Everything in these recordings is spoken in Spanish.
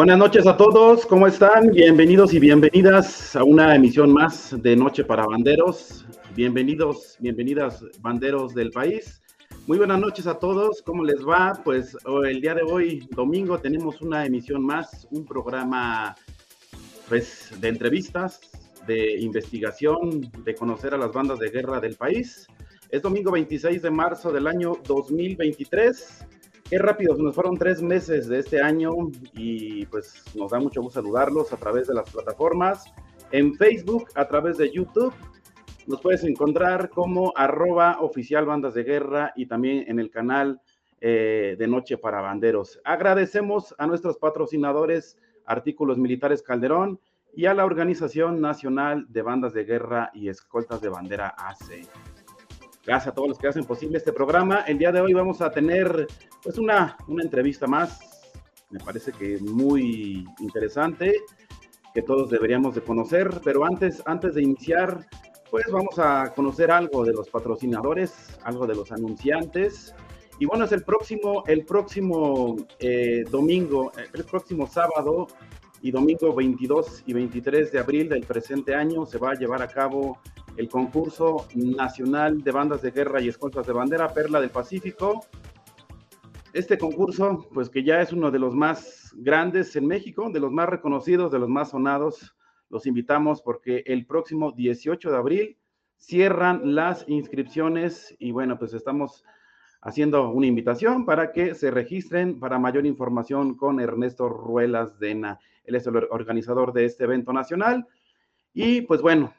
Buenas noches a todos, ¿cómo están? Bienvenidos y bienvenidas a una emisión más de Noche para Banderos. Bienvenidos, bienvenidas banderos del país. Muy buenas noches a todos, ¿cómo les va? Pues el día de hoy, domingo, tenemos una emisión más, un programa pues, de entrevistas, de investigación, de conocer a las bandas de guerra del país. Es domingo 26 de marzo del año 2023. Qué rápido, nos fueron tres meses de este año y pues nos da mucho gusto saludarlos a través de las plataformas, en Facebook, a través de YouTube. Nos puedes encontrar como arroba oficial de guerra y también en el canal eh, de Noche para Banderos. Agradecemos a nuestros patrocinadores Artículos Militares Calderón y a la Organización Nacional de Bandas de Guerra y Escoltas de Bandera AC. Gracias a todos los que hacen posible este programa. El día de hoy vamos a tener pues una, una entrevista más, me parece que muy interesante, que todos deberíamos de conocer, pero antes, antes de iniciar, pues vamos a conocer algo de los patrocinadores, algo de los anunciantes. Y bueno, es el próximo, el próximo eh, domingo, el próximo sábado y domingo 22 y 23 de abril del presente año se va a llevar a cabo el concurso nacional de bandas de guerra y escoltas de bandera Perla del Pacífico. Este concurso, pues que ya es uno de los más grandes en México, de los más reconocidos, de los más sonados, los invitamos porque el próximo 18 de abril cierran las inscripciones y bueno, pues estamos haciendo una invitación para que se registren para mayor información con Ernesto Ruelas Dena. Él es el organizador de este evento nacional. Y pues bueno,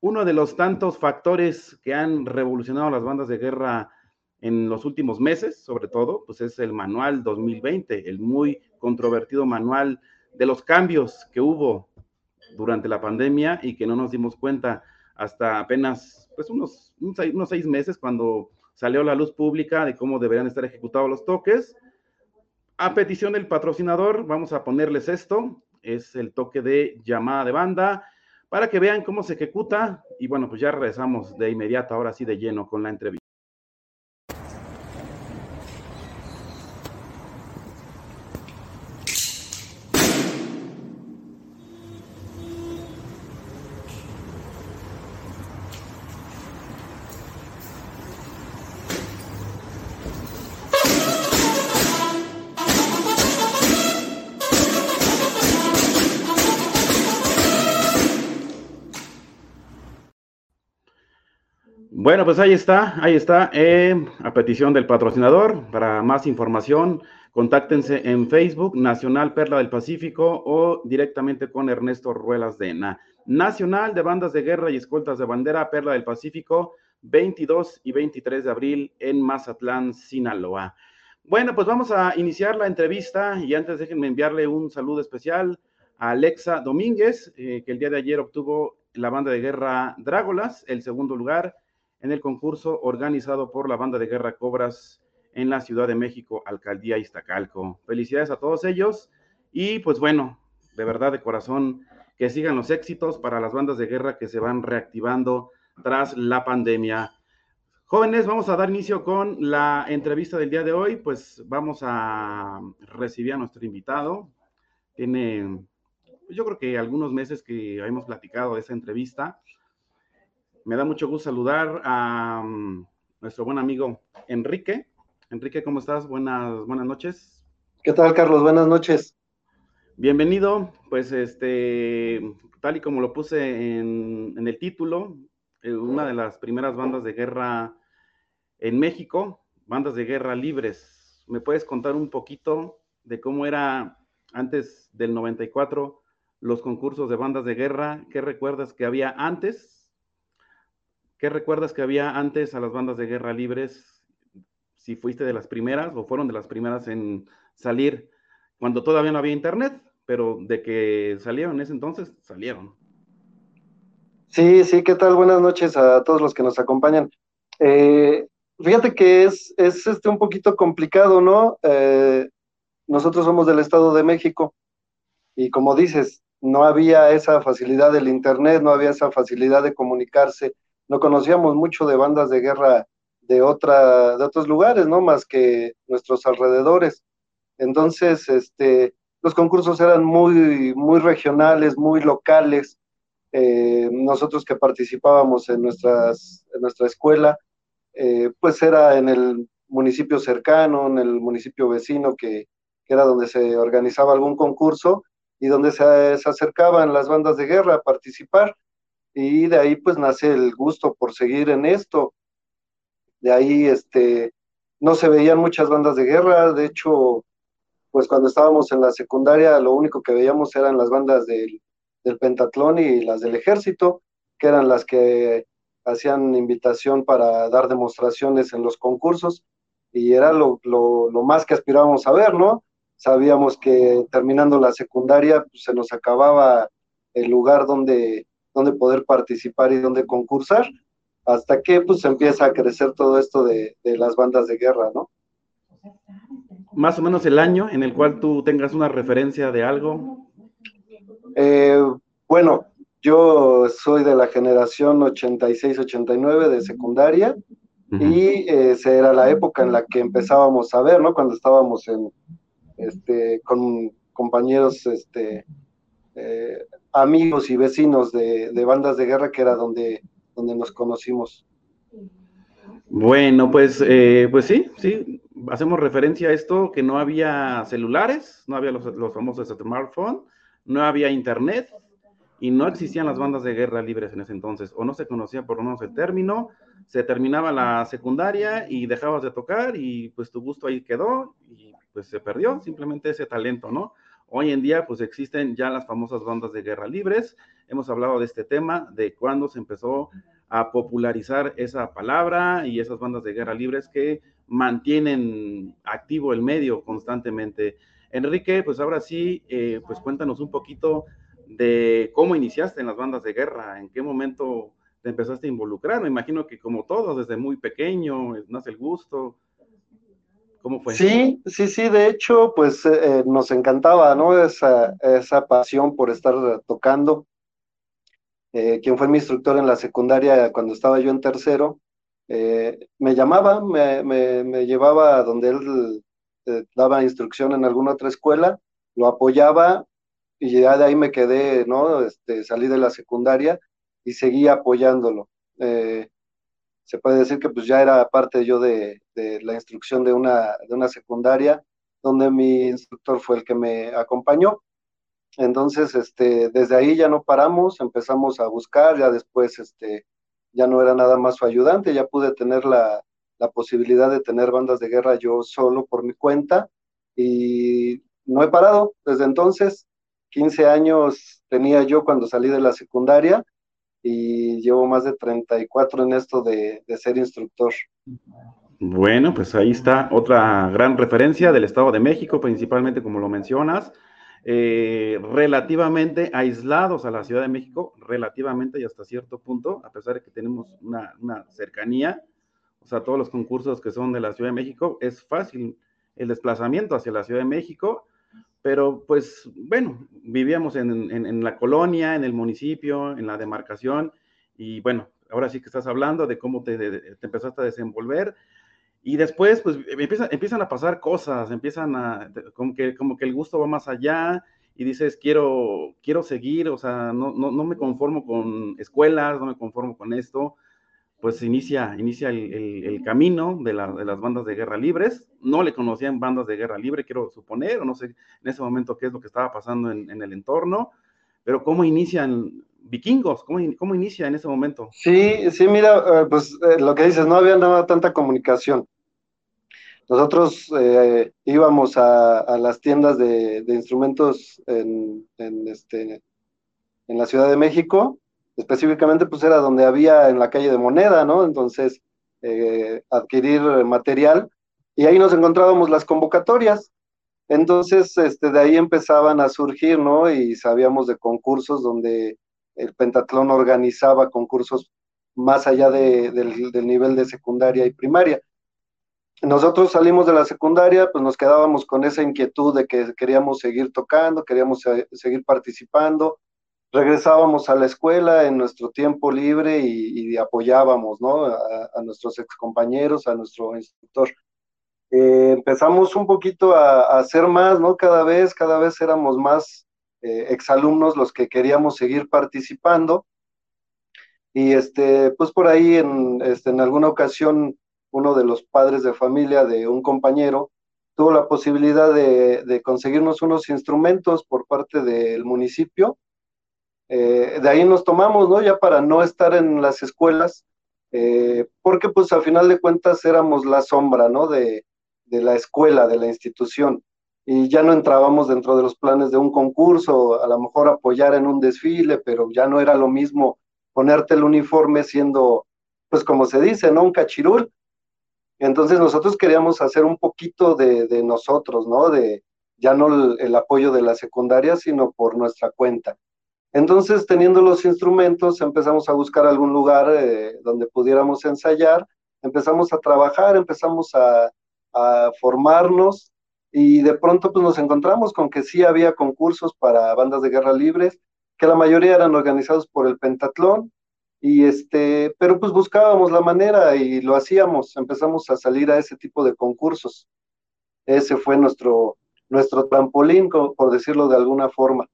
uno de los tantos factores que han revolucionado las bandas de guerra en los últimos meses, sobre todo, pues es el manual 2020, el muy controvertido manual de los cambios que hubo durante la pandemia y que no nos dimos cuenta hasta apenas pues unos, unos seis meses cuando salió la luz pública de cómo deberían estar ejecutados los toques. A petición del patrocinador, vamos a ponerles esto, es el toque de llamada de banda para que vean cómo se ejecuta. Y bueno, pues ya regresamos de inmediato, ahora sí de lleno con la entrevista. Bueno, pues ahí está, ahí está, eh, a petición del patrocinador. Para más información, contáctense en Facebook, Nacional Perla del Pacífico, o directamente con Ernesto Ruelas de Na. Nacional de Bandas de Guerra y Escoltas de Bandera, Perla del Pacífico, 22 y 23 de abril en Mazatlán, Sinaloa. Bueno, pues vamos a iniciar la entrevista y antes déjenme enviarle un saludo especial a Alexa Domínguez, eh, que el día de ayer obtuvo la banda de guerra Drágolas, el segundo lugar en el concurso organizado por la banda de guerra Cobras en la Ciudad de México, Alcaldía Iztacalco. Felicidades a todos ellos y pues bueno, de verdad de corazón, que sigan los éxitos para las bandas de guerra que se van reactivando tras la pandemia. Jóvenes, vamos a dar inicio con la entrevista del día de hoy, pues vamos a recibir a nuestro invitado. Tiene, yo creo que algunos meses que hemos platicado de esa entrevista. Me da mucho gusto saludar a um, nuestro buen amigo Enrique. Enrique, ¿cómo estás? Buenas, buenas noches. ¿Qué tal, Carlos? Buenas noches. Bienvenido. Pues este, tal y como lo puse en, en el título, eh, una de las primeras bandas de guerra en México, bandas de guerra libres. ¿Me puedes contar un poquito de cómo era antes del 94 los concursos de bandas de guerra? ¿Qué recuerdas que había antes ¿Qué recuerdas que había antes a las bandas de guerra libres? Si fuiste de las primeras o fueron de las primeras en salir cuando todavía no había internet, pero de que salieron en ese entonces, salieron. Sí, sí, ¿qué tal? Buenas noches a todos los que nos acompañan. Eh, fíjate que es, es este un poquito complicado, ¿no? Eh, nosotros somos del Estado de México y como dices, no había esa facilidad del Internet, no había esa facilidad de comunicarse, no conocíamos mucho de bandas de guerra de, otra, de otros lugares, ¿no? Más que nuestros alrededores. Entonces, este, los concursos eran muy, muy regionales, muy locales. Eh, nosotros que participábamos en, nuestras, en nuestra escuela, eh, pues era en el municipio cercano, en el municipio vecino, que, que era donde se organizaba algún concurso y donde se, se, acercaban las bandas de guerra a participar. Y de ahí pues nace el gusto por seguir en esto. De ahí este, no se veían muchas bandas de guerra, de hecho pues cuando estábamos en la secundaria lo único que veíamos eran las bandas del, del pentatlón y las del ejército, que eran las que hacían invitación para dar demostraciones en los concursos y era lo, lo, lo, más que aspirábamos a ver, ¿no? Sabíamos que terminando la secundaria pues, se nos acababa el lugar donde, donde poder participar y donde concursar, hasta que pues empieza a crecer todo esto de, de las bandas de guerra, ¿no? más o menos el año en el cual tú tengas una referencia de algo? Eh, bueno, yo soy de la generación 86-89 de secundaria uh -huh. y eh, esa era la época en la que empezábamos a ver, ¿no? Cuando estábamos en, este, con compañeros, este, eh, amigos y vecinos de, de, bandas de guerra, que era donde, donde nos conocimos. Bueno, pues, eh, pues sí, sí, hacemos referencia a esto, que no había celulares, no había los, los famosos smartphones, no había internet y no existían las bandas de guerra libres en ese entonces, o no se conocía por lo menos el término, se terminaba la secundaria y dejabas de tocar y pues tu gusto ahí quedó y pues se perdió simplemente ese talento, ¿no? Hoy en día pues existen ya las famosas bandas de guerra libres, hemos hablado de este tema, de cuándo se empezó a popularizar esa palabra y esas bandas de guerra libres que mantienen activo el medio constantemente. Enrique, pues ahora sí, eh, pues cuéntanos un poquito de cómo iniciaste en las bandas de guerra, en qué momento te empezaste a involucrar. Me imagino que como todos, desde muy pequeño, nace el gusto. Sí, sí, sí, de hecho, pues eh, nos encantaba, ¿no? Esa, esa pasión por estar tocando. Eh, quien fue mi instructor en la secundaria cuando estaba yo en tercero, eh, me llamaba, me, llevaba a donde él eh, daba instrucción en alguna otra escuela, lo apoyaba y ya de ahí me quedé, ¿no? Este, salí de la secundaria y seguí apoyándolo. Eh, se puede decir que pues ya era parte yo de, la instrucción de una, de una secundaria, donde mi instructor fue el que me acompañó. Entonces, este, desde ahí ya no paramos, empezamos a buscar, ya después, este, ya no era nada más su ayudante, ya pude tener la, la, posibilidad de tener bandas de guerra yo solo por mi cuenta y no he parado desde entonces. 15 años tenía yo cuando salí de la secundaria y llevo más de 34 en esto de, de ser instructor. Bueno, pues ahí está otra gran referencia del Estado de México, principalmente como lo mencionas. Eh, relativamente aislados a la Ciudad de México, relativamente y hasta cierto punto, a pesar de que tenemos una, una, cercanía, o sea, todos los concursos que son de la Ciudad de México, es fácil el desplazamiento hacia la Ciudad de México, pero pues bueno, vivíamos en, en, en la colonia, en el municipio, en la demarcación, y bueno, ahora sí que estás hablando de cómo te, de, te empezaste a desenvolver, y después, pues empiezan, empiezan a pasar cosas, empiezan a, como que, como que el gusto va más allá y dices, quiero, quiero seguir, o sea, no, no, no me conformo con escuelas, no me conformo con esto, pues inicia, inicia el, el, camino de, la, de, las bandas de guerra libres. No le conocían bandas de guerra libre, quiero suponer, o no sé en ese momento qué es lo que estaba pasando en, en el entorno, pero cómo inician vikingos, ¿cómo, ¿cómo, inicia en ese momento? Sí, sí, mira, pues eh, lo que dices, no había nada tanta comunicación. Nosotros eh, íbamos a, a, las tiendas de, de instrumentos en, en, este, en la Ciudad de México, específicamente pues era donde había en la calle de Moneda, ¿no? Entonces, eh, adquirir material y ahí nos encontrábamos las convocatorias. Entonces, este, de ahí empezaban a surgir, ¿no? Y sabíamos de concursos donde el pentatlón organizaba concursos más allá del, nivel de secundaria y primaria. Nosotros salimos de la secundaria, pues nos quedábamos con esa inquietud de que queríamos seguir tocando, queríamos seguir participando, regresábamos a la escuela en nuestro tiempo libre y, apoyábamos ¿no? a, nuestros excompañeros, a nuestro instructor. Eh, empezamos un poquito a, hacer más, ¿no? Cada vez, cada vez éramos más eh, exalumnos los que queríamos seguir participando. Y este, pues por ahí en, este, en alguna ocasión uno de los padres de familia de un compañero tuvo la posibilidad de, conseguirnos unos instrumentos por parte del municipio. Eh, de ahí nos tomamos, ¿no? Ya para no estar en las escuelas, eh, porque pues al final de cuentas éramos la sombra, ¿no? De, de la escuela, de la institución, y ya no entrábamos dentro de los planes de un concurso, a lo mejor apoyar en un desfile, pero ya no era lo mismo ponerte el uniforme siendo, pues como se dice, ¿no? Un cachirul. Entonces nosotros queríamos hacer un poquito de, nosotros, ¿no? De ya no el, apoyo de la secundaria, sino por nuestra cuenta. Entonces, teniendo los instrumentos, empezamos a buscar algún lugar eh, donde pudiéramos ensayar, empezamos a trabajar, empezamos a, a formarnos y de pronto pues nos encontramos con que sí había concursos para bandas de guerra libres, que la mayoría eran organizados por el Pentatlón, y este, pero pues buscábamos la manera y lo hacíamos, empezamos a salir a ese tipo de concursos. Ese fue nuestro, nuestro trampolín, por decirlo de alguna forma.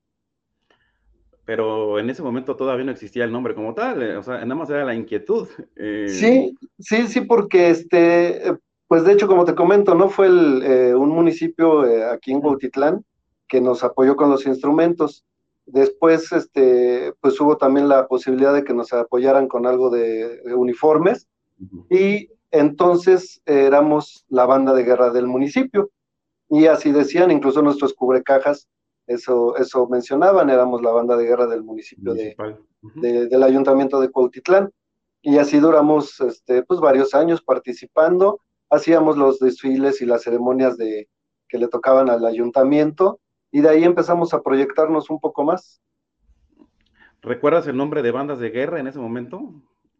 Pero en ese momento todavía no existía el nombre como tal, eh, o sea, nada más era la inquietud. Eh. Sí, sí, sí, porque este, pues de hecho, como te comento, ¿no? Fue eh, un municipio eh, aquí en Huautitlán que nos apoyó con los instrumentos. Después, este, pues hubo también la posibilidad de que nos apoyaran con algo de, uniformes. Y entonces éramos la banda de guerra del municipio. Y así decían, incluso nuestros cubrecajas, eso, eso mencionaban, éramos la banda de guerra del municipio de, del ayuntamiento de Cuautitlán. Y así duramos este, pues varios años participando hacíamos los desfiles y las ceremonias de, que le tocaban al ayuntamiento y de ahí empezamos a proyectarnos un poco más. ¿Recuerdas el nombre de bandas de guerra en ese momento?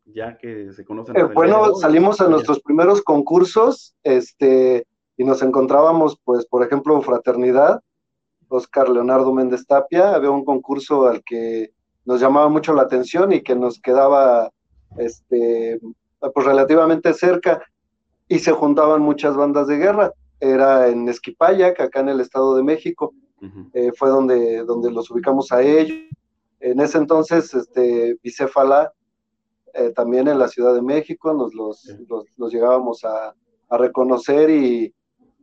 Ya que se conocen. Eh, bueno, salimos a nuestros primeros concursos, este, y nos encontrábamos, pues, por ejemplo, Fraternidad, Oscar Leonardo Méndez Tapia, había un concurso al que nos llamaba mucho la atención y que nos quedaba, este, pues relativamente cerca y se juntaban muchas bandas de guerra. Era en Esquipayac, acá en el Estado de México, eh, fue donde, donde los ubicamos a ellos. En ese entonces, este, Bicéfala, eh, también en la Ciudad de México, nos los, los, llegábamos a, a reconocer y,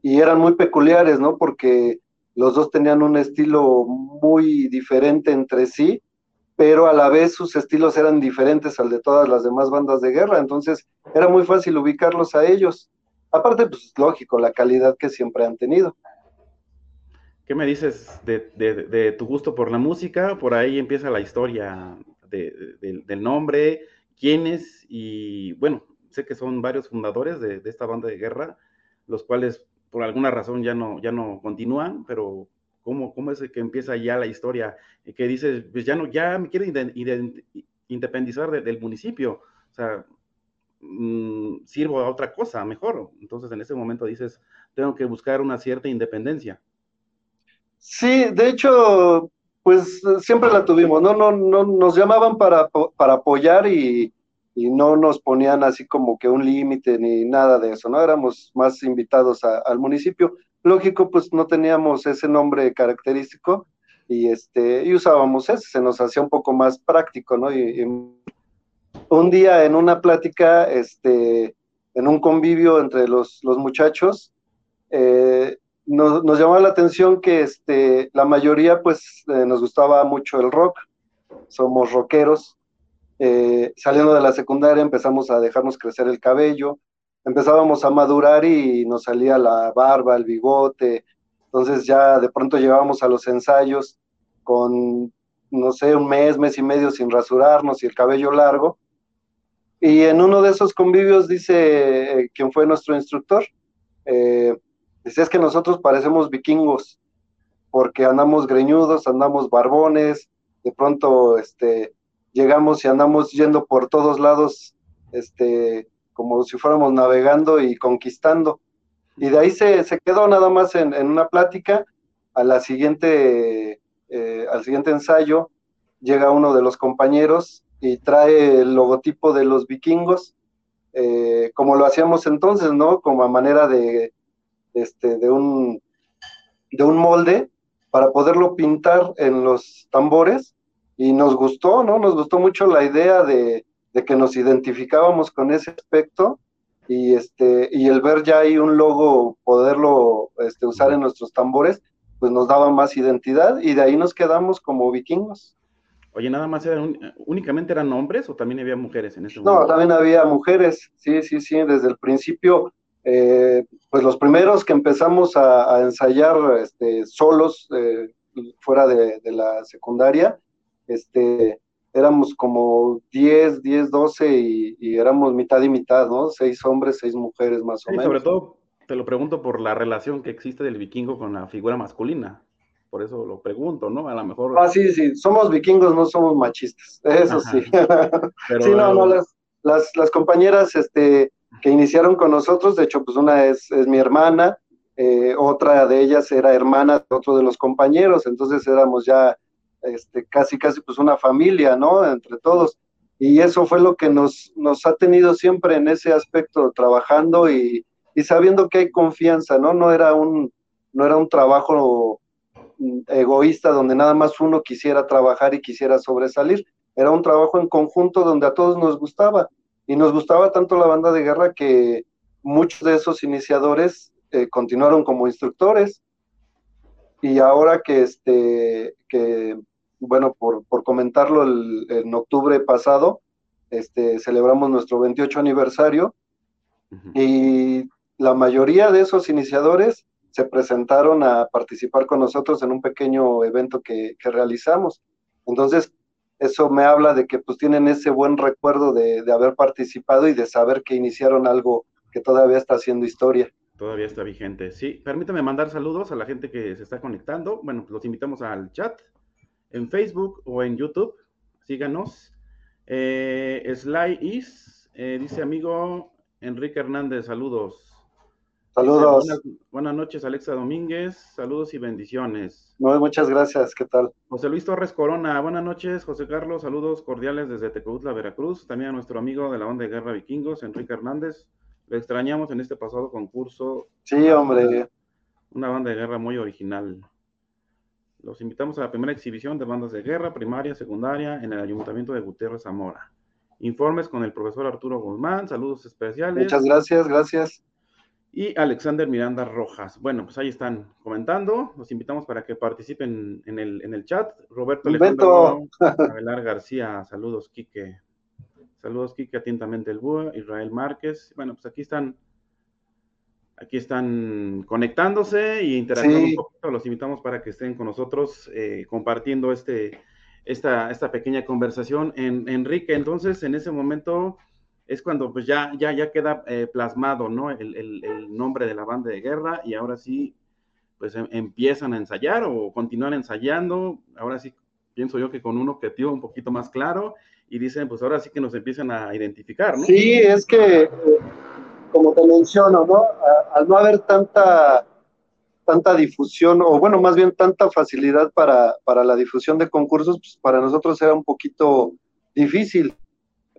y, eran muy peculiares, ¿no? Porque los dos tenían un estilo muy diferente entre sí, pero a la vez sus estilos eran diferentes al de todas las demás bandas de guerra, entonces era muy fácil ubicarlos a ellos. Aparte, pues lógico, la calidad que siempre han tenido. ¿Qué me dices de, tu gusto por la música? Por ahí empieza la historia del nombre, quiénes y bueno, sé que son varios fundadores de, esta banda de guerra, los cuales por alguna razón ya no, ya no continúan, pero ¿Cómo, cómo es que empieza ya la historia? Que dices, pues ya no, ya me quiero independizar del municipio, o sea, mm, sirvo a otra cosa mejor. Entonces en ese momento dices, tengo que buscar una cierta independencia. Sí, de hecho, pues siempre la tuvimos, no, no, no nos llamaban para, para apoyar y, y no nos ponían así como que un límite ni nada de eso, ¿no? Éramos más invitados al municipio lógico, pues no teníamos ese nombre característico y, este, y usábamos ese, se nos hacía un poco más práctico, ¿no? Y, un día en una plática, este, en un convivio entre los, los muchachos, eh, nos, nos, llamó la atención que este, la mayoría, pues, eh, nos gustaba mucho el rock, somos rockeros. Eh, saliendo de la secundaria empezamos a dejarnos crecer el cabello, empezábamos a madurar y nos salía la barba, el bigote, entonces ya de pronto llegábamos a los ensayos con, no sé, un mes, mes y medio sin rasurarnos y el cabello largo. Y en uno de esos convivios dice, eh, quien fue nuestro instructor, eh, dice, es que nosotros parecemos vikingos, porque andamos greñudos, andamos barbones, de pronto este, llegamos y andamos yendo por todos lados, este, como si fuéramos navegando y conquistando. Y de ahí se, quedó nada más en, una plática. A la siguiente, eh, al siguiente ensayo llega uno de los compañeros y trae el logotipo de los vikingos, eh, como lo hacíamos entonces, ¿no? Como a manera de, este, de, un, de un molde para poderlo pintar en los tambores y nos gustó, ¿no? Nos gustó mucho la idea de, que nos identificábamos con ese aspecto y este y el ver ya ahí un logo poderlo este, usar en nuestros tambores pues nos daba más identidad y de ahí nos quedamos como vikingos. Oye, nada más eran únicamente eran hombres o también había mujeres en ese momento? No, también había mujeres, sí, sí, sí, desde el principio, eh, pues los primeros que empezamos a, ensayar este, solos eh, fuera de, de, la secundaria, este, éramos como 10, 10, 12 y, éramos mitad y mitad, ¿no? Seis hombres, seis mujeres más o menos. Sobre todo, te lo pregunto por la relación que existe del vikingo con la figura masculina. Por eso lo pregunto, ¿no? A lo mejor. Ah, sí, sí, somos vikingos, no somos machistas, eso sí. Pero, sí, no, no, las, las, las, compañeras este, que iniciaron con nosotros, de hecho, pues una es, es mi hermana, eh, otra de ellas era hermana de otro de los compañeros, entonces éramos ya este, casi, casi pues una familia, ¿no? Entre todos. Y eso fue lo que nos, nos ha tenido siempre en ese aspecto, trabajando y, y sabiendo que hay confianza, ¿no? No era un, no era un trabajo egoísta donde nada más uno quisiera trabajar y quisiera sobresalir. Era un trabajo en conjunto donde a todos nos gustaba. Y nos gustaba tanto la banda de guerra que muchos de esos iniciadores eh, continuaron como instructores. Y ahora que, este, que bueno, por, por comentarlo, el, en octubre pasado, este, celebramos nuestro 28 aniversario y la mayoría de esos iniciadores se presentaron a participar con nosotros en un pequeño evento que, que realizamos. Entonces, eso me habla de que pues tienen ese buen recuerdo de, de, haber participado y de saber que iniciaron algo que todavía está haciendo historia. Todavía está vigente. Sí, permítame mandar saludos a la gente que se está conectando. Bueno, los invitamos al chat en Facebook o en YouTube. Síganos. Eh, Sly Is, eh, dice amigo Enrique Hernández, saludos. Saludos. Buenas, noches, Alexa Domínguez. Saludos y bendiciones. No, muchas gracias. ¿Qué tal? José Luis Torres Corona. Buenas noches, José Carlos. Saludos cordiales desde Tecoutla, Veracruz. También a nuestro amigo de la banda de guerra Vikingos, Enrique Hernández. Lo extrañamos en este pasado concurso. Sí, hombre. Una banda de guerra muy original. Los invitamos a la primera exhibición de bandas de guerra, primaria, secundaria, en el Ayuntamiento de Gutiérrez Zamora. Informes con el profesor Arturo Guzmán, saludos especiales. Muchas gracias, gracias. Y Alexander Miranda Rojas. Bueno, pues ahí están comentando. Los invitamos para que participen en el, en el chat. Roberto Alejandro Abelar García, saludos, Quique. Saludos, Quique, atentamente el Búho, Israel Márquez. Bueno, pues aquí están Aquí están conectándose y interactuando un poquito. Los invitamos para que estén con nosotros eh, compartiendo este, esta, esta pequeña conversación. En, Enrique, entonces, en ese momento es cuando pues ya, ya, ya queda eh, plasmado, ¿no? El, nombre de la banda de guerra y ahora sí, pues em, empiezan a ensayar o continúan ensayando. Ahora sí, pienso yo que con un objetivo un poquito más claro y dicen, pues ahora sí que nos empiezan a identificar, ¿no? Sí, es que como te menciono, ¿no? al no haber tanta, tanta difusión, o bueno, más bien tanta facilidad para, para la difusión de concursos, pues para nosotros era un poquito difícil.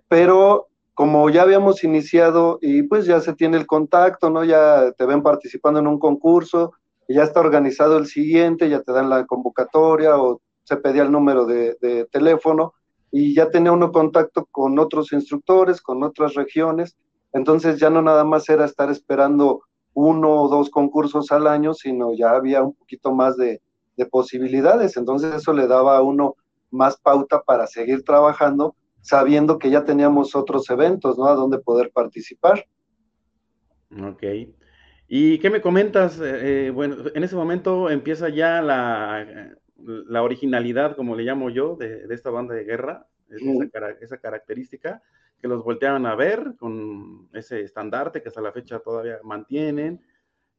Pero como ya habíamos iniciado y pues ya se tiene el contacto, ¿no? Ya te ven participando en un concurso, y ya está organizado el siguiente, ya te dan la convocatoria o se pedía el número de, de teléfono y ya tenía uno contacto con otros instructores, con otras regiones entonces ya no nada más era estar esperando uno o dos concursos al año, sino ya había un poquito más de, posibilidades. Entonces eso le daba a uno más pauta para seguir trabajando, sabiendo que ya teníamos otros eventos, ¿no? A donde poder participar. Ok. ¿Y qué me comentas? Eh, eh, bueno, en ese momento empieza ya la, la, originalidad, como le llamo yo, de, esta banda de guerra, esa, esa, característica que los volteaban a ver con ese estandarte que hasta la fecha todavía mantienen.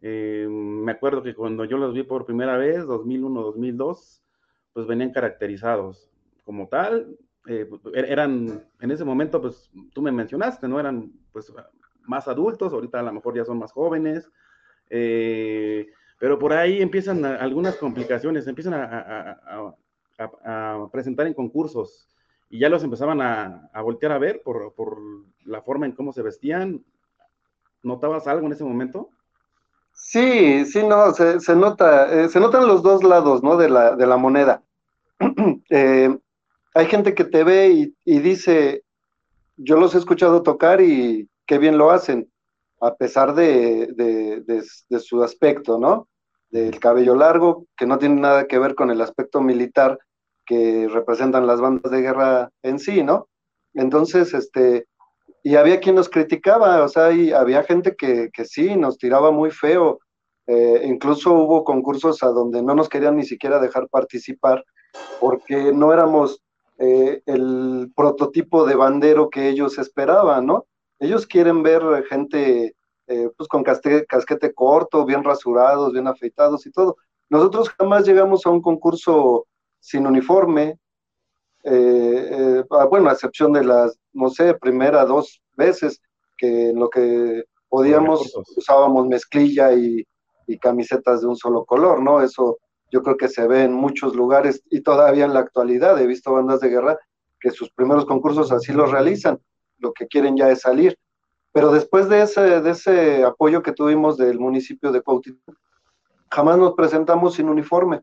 Eh, me acuerdo que cuando yo los vi por primera vez, 2001, 2002, pues venían caracterizados como tal, eh, eran, en ese momento, pues tú me mencionaste, ¿no? Eran pues más adultos, ahorita a lo mejor ya son más jóvenes, eh, pero por ahí empiezan algunas complicaciones, empiezan a, presentar en concursos y ya los empezaban a, voltear a ver por, por, la forma en cómo se vestían. ¿Notabas algo en ese momento? Sí, sí, no, se, nota, eh, se notan los dos lados, ¿no? De la, de la moneda. Eh, hay gente que te ve y, dice, yo los he escuchado tocar y qué bien lo hacen, a pesar de, de, su aspecto, ¿no? Del cabello largo, que no tiene nada que ver con el aspecto militar que representan las bandas de guerra en sí, ¿no? Entonces, este, y había quien nos criticaba, o sea, y había gente que, que sí, nos tiraba muy feo. Eh, incluso hubo concursos a donde no nos querían ni siquiera dejar participar porque no éramos eh, el prototipo de bandero que ellos esperaban, ¿no? Ellos quieren ver gente eh, pues con casquete corto, bien rasurados, bien afeitados y todo. Nosotros jamás llegamos a un concurso sin uniforme, eh, ah, bueno, a excepción de las, no sé, primera dos veces que en lo que podíamos usábamos mezclilla y, camisetas de un solo color, ¿no? Eso yo creo que se ve en muchos lugares y todavía en la actualidad he visto bandas de guerra que sus primeros concursos así los realizan, lo que quieren ya es salir. Pero después de ese, de ese apoyo que tuvimos del municipio de Cuautitlán, jamás nos presentamos sin uniforme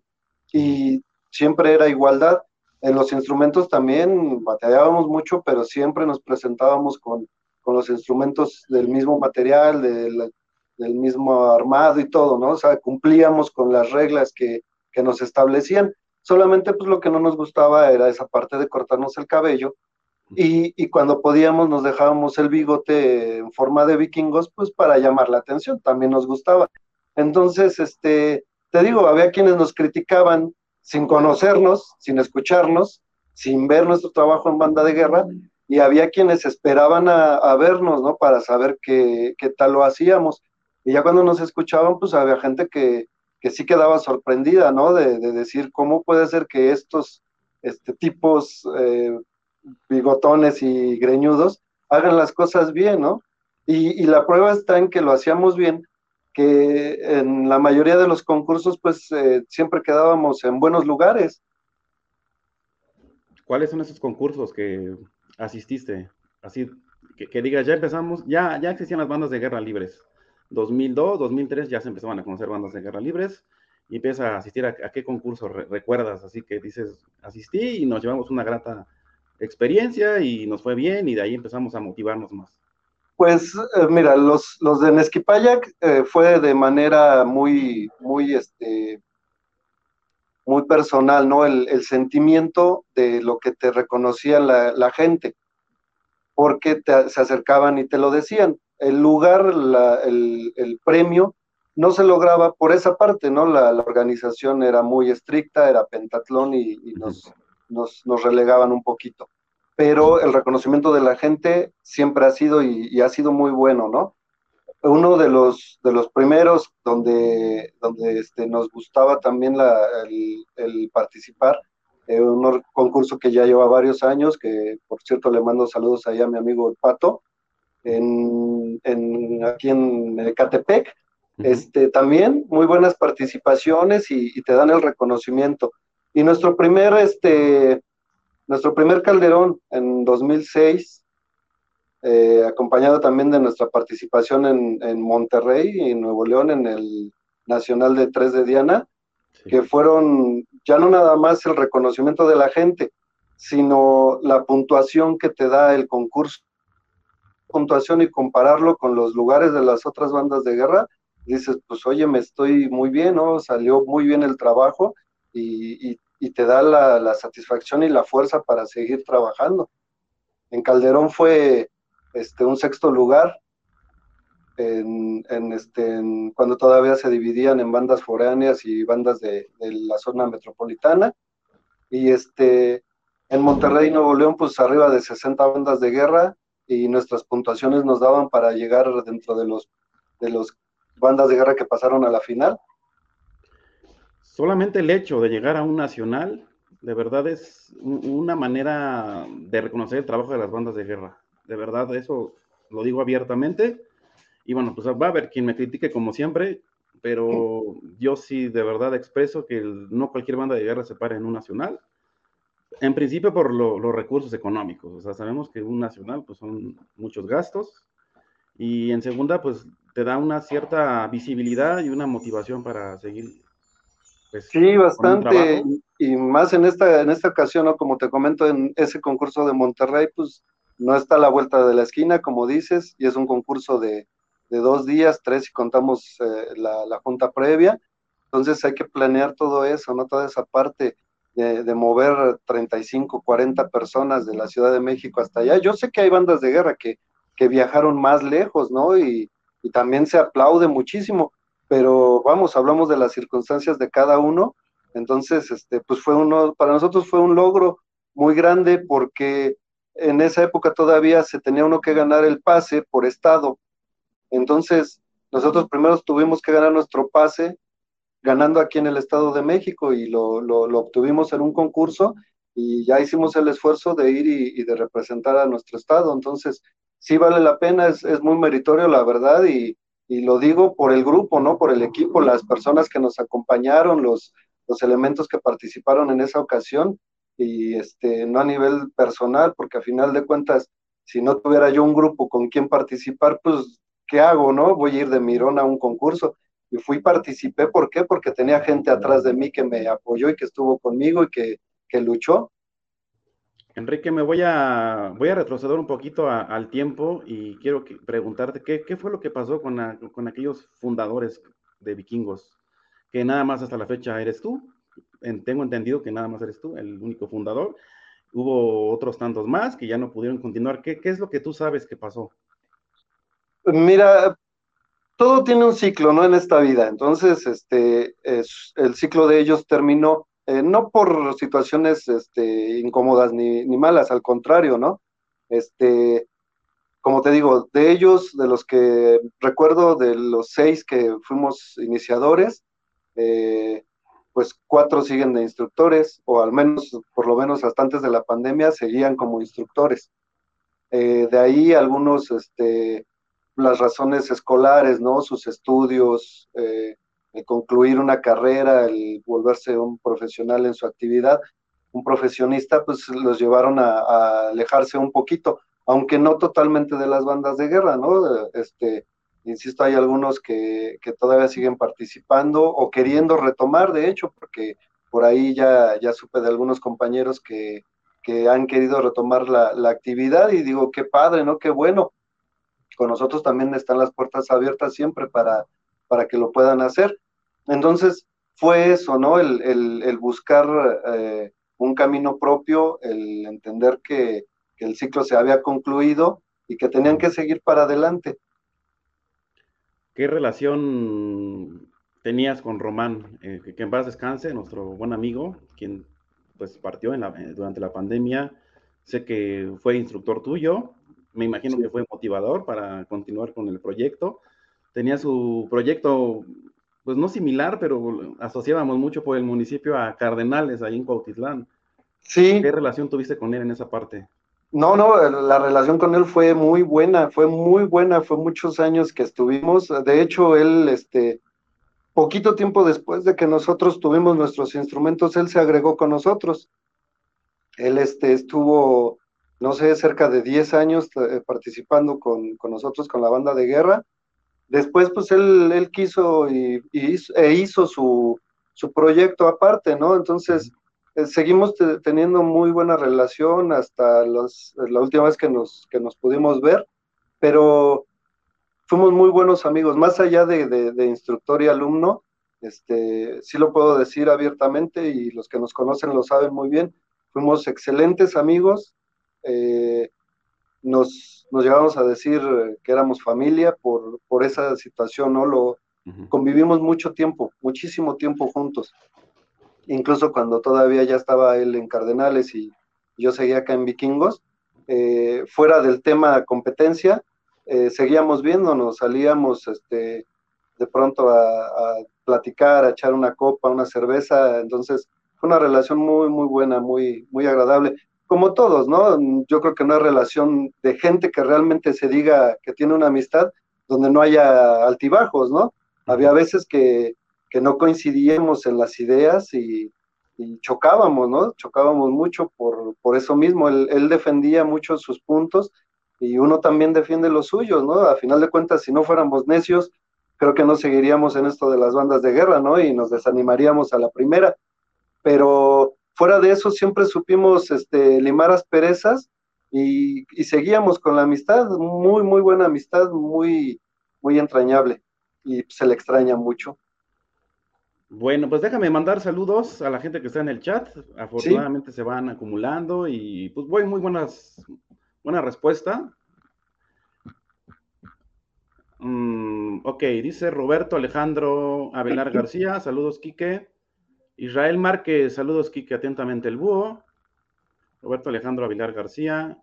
y siempre era igualdad en los instrumentos también batallábamos mucho, pero siempre nos presentábamos con, los instrumentos del mismo material, del, mismo armado y todo, ¿no? O sea, cumplíamos con las reglas que, nos establecían. Solamente pues lo que no nos gustaba era esa parte de cortarnos el cabello y, y, cuando podíamos nos dejábamos el bigote en forma de vikingos pues para llamar la atención, también nos gustaba. Entonces, este, te digo, había quienes nos criticaban sin conocernos, sin escucharnos, sin ver nuestro trabajo en banda de guerra, y había quienes esperaban a, vernos, ¿no? Para saber qué, tal lo hacíamos. Y ya cuando nos escuchaban, pues había gente que, sí quedaba sorprendida, ¿no? De, decir, ¿cómo puede ser que estos este, tipos eh, bigotones y greñudos hagan las cosas bien, ¿no? Y, y, la prueba está en que lo hacíamos bien en la mayoría de los concursos pues eh, siempre quedábamos en buenos lugares. ¿Cuáles son esos concursos que asististe? Así que, que digas, ya empezamos, ya, ya existían las bandas de guerra libres. 2002, 2003 ya se empezaban a conocer bandas de guerra libres y empiezas a asistir a, qué concurso recuerdas, así que dices, asistí y nos llevamos una grata experiencia y nos fue bien y de ahí empezamos a motivarnos más. Pues eh, mira, los, los de Nesquipayac eh, fue de manera muy, muy, este, muy personal, ¿no? El, sentimiento de lo que te reconocía la, gente, porque se acercaban y te lo decían. El lugar, el, premio, no se lograba por esa parte, ¿no? La, organización era muy estricta, era pentatlón y, nos, nos, nos relegaban un poquito pero el reconocimiento de la gente siempre ha sido y, ha sido muy bueno, ¿no? Uno de los, de los primeros donde, donde este, nos gustaba también el, participar, eh, un concurso que ya lleva varios años, que por cierto le mando saludos allá a mi amigo el Pato, en, aquí en Ecatepec, este, también muy buenas participaciones y, y, te dan el reconocimiento. Y nuestro primer este, nuestro primer Calderón en 2006, eh, acompañado también de nuestra participación en, Monterrey y en Nuevo León en el Nacional de Tres de Diana, que fueron ya no nada más el reconocimiento de la gente, sino la puntuación que te da el concurso. Puntuación y compararlo con los lugares de las otras bandas de guerra, dices, pues oye, me estoy muy bien, ¿no? Salió muy bien el trabajo y, y y te da la, satisfacción y la fuerza para seguir trabajando. En Calderón fue este, un sexto lugar, en, este, cuando todavía se dividían en bandas foráneas y bandas de, la zona metropolitana. Y este, en Monterrey, Nuevo León, pues arriba de 60 bandas de guerra y nuestras puntuaciones nos daban para llegar dentro de los, de los bandas de guerra que pasaron a la final solamente el hecho de llegar a un nacional De verdad es una manera de reconocer el trabajo de las bandas de guerra. De verdad, eso lo digo abiertamente. Y bueno, pues va a haber quien me critique como siempre, pero yo sí de verdad expreso que no cualquier banda de guerra se para en un nacional. En principio por los recursos económicos, o sea, sabemos que un nacional pues son muchos gastos y en segunda pues te da una cierta visibilidad y una motivación para seguir. Pues, sí, bastante, y más en esta, en esta ocasión, ¿no? como te comento, en ese concurso de Monterrey, pues no está a la vuelta de la esquina, como dices, y es un concurso de, de dos días, tres si contamos eh, la, junta previa. Entonces hay que planear todo eso, ¿no? Toda esa parte de, de, mover 35, 40 personas de la Ciudad de México hasta allá. Yo sé que hay bandas de guerra que, que viajaron más lejos, ¿no? Y, y también se aplaude muchísimo, pero vamos, hablamos de las circunstancias de cada uno. Entonces, este, pues fue uno, para nosotros fue un logro muy grande porque en esa época todavía se tenía uno que ganar el pase por estado entonces, nosotros primero tuvimos que ganar nuestro pase ganando aquí en el Estado de México y lo, lo, obtuvimos en un concurso y ya hicimos el esfuerzo de ir y, de representar a nuestro Estado. Entonces, sí vale la pena, es, es muy meritorio, la verdad, y, y, lo digo por el grupo, ¿no? Por el equipo, las personas que nos acompañaron, los, los elementos que participaron en esa ocasión, y este, no a nivel personal, porque a final de cuentas, si no tuviera yo un grupo con quien participar, pues ¿qué hago, no? Voy a ir de mirón a un concurso. Y fui, participé, ¿por qué? Porque tenía gente atrás de mí que me apoyó y que estuvo conmigo y que, luchó. Enrique, me voy a, retroceder un poquito al tiempo y quiero preguntarte ¿qué, fue lo que pasó con, aquellos fundadores de vikingos, que nada más hasta la fecha eres tú. tengo entendido que nada más eres tú, el único fundador. Hubo otros tantos más que ya no pudieron continuar. ¿Qué, es lo que tú sabes que pasó? Mira, todo tiene un ciclo, ¿no? En esta vida. Entonces, este, es, el ciclo de ellos terminó, eh, no por situaciones este, incómodas ni, malas, al contrario, ¿no? Este, como te digo, de ellos, de los que recuerdo, de los seis que fuimos iniciadores, eh, pues cuatro siguen de instructores, o al menos, por lo menos hasta antes de la pandemia, seguían como instructores. Eh, de ahí algunos, este, las razones escolares, ¿no? Sus estudios, concluir una carrera, el volverse un profesional en su actividad, un profesionista, pues los llevaron a, alejarse un poquito, aunque no totalmente de las bandas de guerra, ¿no? Este, insisto, hay algunos que, todavía siguen participando o queriendo retomar, de hecho, porque por ahí ya, ya supe de algunos compañeros que, han querido retomar la, la actividad y digo, qué padre, ¿no? Qué bueno con nosotros también están las puertas abiertas siempre para, para que lo puedan hacer. Entonces, fue eso, ¿no? El, buscar eh, un camino propio, el entender que, el ciclo se había concluido y que tenían que seguir para adelante. ¿Qué relación tenías con Román? Eh, que en paz descanse, nuestro buen amigo, quien pues partió en la, durante la pandemia. Sé que fue instructor tuyo me imagino que fue motivador para continuar con el proyecto. Tenía su proyecto, pues no similar, pero asociábamos mucho por el municipio a Cardenales, ahí en Cuautitlán. Sí. ¿Qué relación tuviste con él en esa parte? No, no, la relación con él fue muy buena, fue muy buena, fue muchos años que estuvimos. De hecho, él, este, poquito tiempo después de que nosotros tuvimos nuestros instrumentos, él se agregó con nosotros. Él, este, estuvo no sé, cerca de 10 años eh, participando con, nosotros, con la banda de guerra. Después, pues él, él quiso y, e hizo su, proyecto aparte, ¿no? Entonces, eh, seguimos teniendo muy buena relación hasta los, la última vez que nos, que nos pudimos ver, pero fuimos muy buenos amigos, más allá de, de instructor y alumno, este, sí lo puedo decir abiertamente y los que nos conocen lo saben muy bien, fuimos excelentes amigos, eh, nos, nos llevamos a decir que éramos familia por, por esa situación, ¿no? Lo, Convivimos mucho tiempo, muchísimo tiempo juntos. Incluso cuando todavía ya estaba él en Cardenales y yo seguía acá en Vikingos, eh, fuera del tema competencia, eh, seguíamos viéndonos, salíamos este, de pronto a, a, platicar, a echar una copa, una cerveza, entonces fue una relación muy, muy buena, muy, muy agradable. Como todos, ¿no? Yo creo que no hay relación de gente que realmente se diga que tiene una amistad donde no haya altibajos, ¿no? Había veces que, que no coincidíamos en las ideas y, chocábamos, ¿no? Chocábamos mucho por, por eso mismo. Él, él, defendía mucho sus puntos y uno también defiende los suyos, ¿no? A final de cuentas, si no fuéramos necios, creo que no seguiríamos en esto de las bandas de guerra, ¿no? Y nos desanimaríamos a la primera. Pero fuera de eso, siempre supimos este, limar asperezas y, seguíamos con la amistad, muy, muy buena amistad, muy, muy entrañable. Y se le extraña mucho. Bueno, pues déjame mandar saludos a la gente que está en el chat. Afortunadamente se van acumulando y pues voy muy buenas, buena respuesta. Mm, ok, dice Roberto Alejandro Abelar García, saludos Quique. Israel Márquez, saludos Quique, atentamente el búho. Roberto Alejandro Avilar García,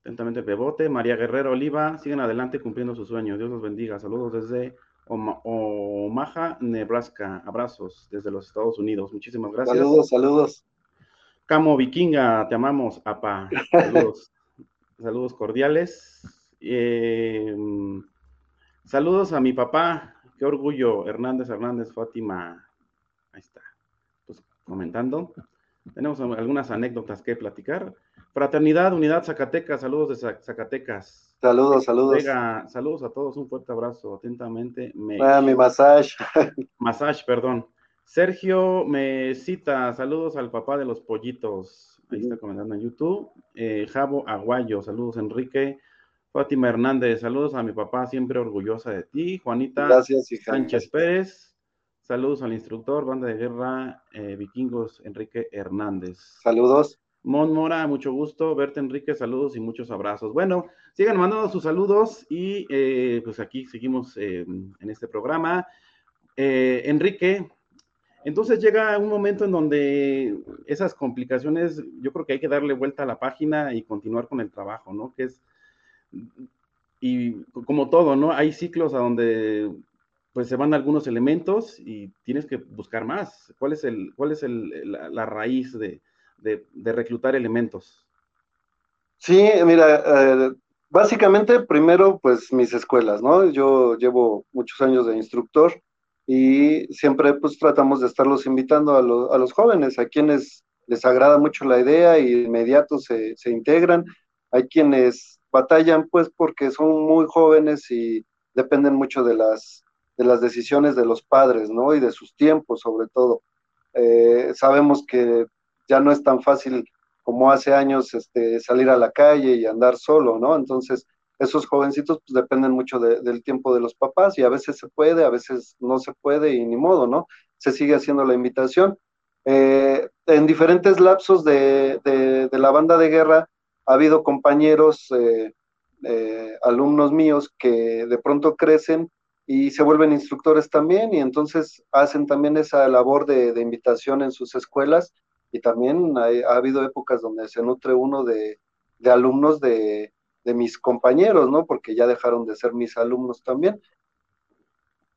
atentamente el bebote. María Guerrero Oliva, siguen adelante cumpliendo sus sueños. Dios los bendiga. Saludos desde Omaha, Nebraska. Abrazos desde los Estados Unidos. Muchísimas gracias. Saludos, saludos. Camo Vikinga, te amamos, apa. Saludos, saludos cordiales. Eh, saludos a mi papá. Qué orgullo, Hernández Hernández Fátima. Ahí está. Pues comentando. Tenemos algunas anécdotas que platicar. Fraternidad, Unidad Zacatecas, saludos de Zacatecas. Saludos, saludos. saludos a todos, un fuerte abrazo, atentamente. Ah, mi massage. Massage, perdón. Sergio me cita, saludos al papá de los pollitos. Ahí está comentando en YouTube. Eh, Javo Aguayo, saludos Enrique. Fátima Hernández, saludos a mi papá, siempre orgullosa de ti. Juanita Gracias, Sánchez Pérez. Saludos al instructor, banda de guerra, eh, vikingos, Enrique Hernández. Saludos. Mon Mora, mucho gusto verte, Enrique. Saludos y muchos abrazos. Bueno, sigan mandando sus saludos y eh, pues aquí seguimos eh, en este programa. Enrique, entonces llega un momento en donde esas complicaciones, yo creo que hay que darle vuelta a la página y continuar con el trabajo, ¿no? Que es, y como todo, ¿no? Hay ciclos a donde pues se van algunos elementos y tienes que buscar más. ¿Cuál es, el, cuál es el, la, raíz de, reclutar elementos? Sí, mira, eh, básicamente primero pues mis escuelas, ¿no? Yo llevo muchos años de instructor y siempre pues tratamos de estarlos invitando a, a los jóvenes, a quienes les agrada mucho la idea y de inmediato se, se integran. Hay quienes batallan pues porque son muy jóvenes y dependen mucho de las de las decisiones de los padres, ¿no? Y de sus tiempos, sobre todo. Eh, sabemos que ya no es tan fácil como hace años este, salir a la calle y andar solo, ¿no? Entonces, esos jovencitos pues, dependen mucho del tiempo de los papás y a veces se puede, a veces no se puede y ni modo, ¿no? Se sigue haciendo la invitación. Eh, en diferentes lapsos de, la banda de guerra ha habido compañeros, eh, alumnos míos que de pronto crecen y se vuelven instructores también y entonces hacen también esa labor de, invitación en sus escuelas y también ha habido épocas donde se nutre uno de, alumnos de, mis compañeros, ¿no? Porque ya dejaron de ser mis alumnos también.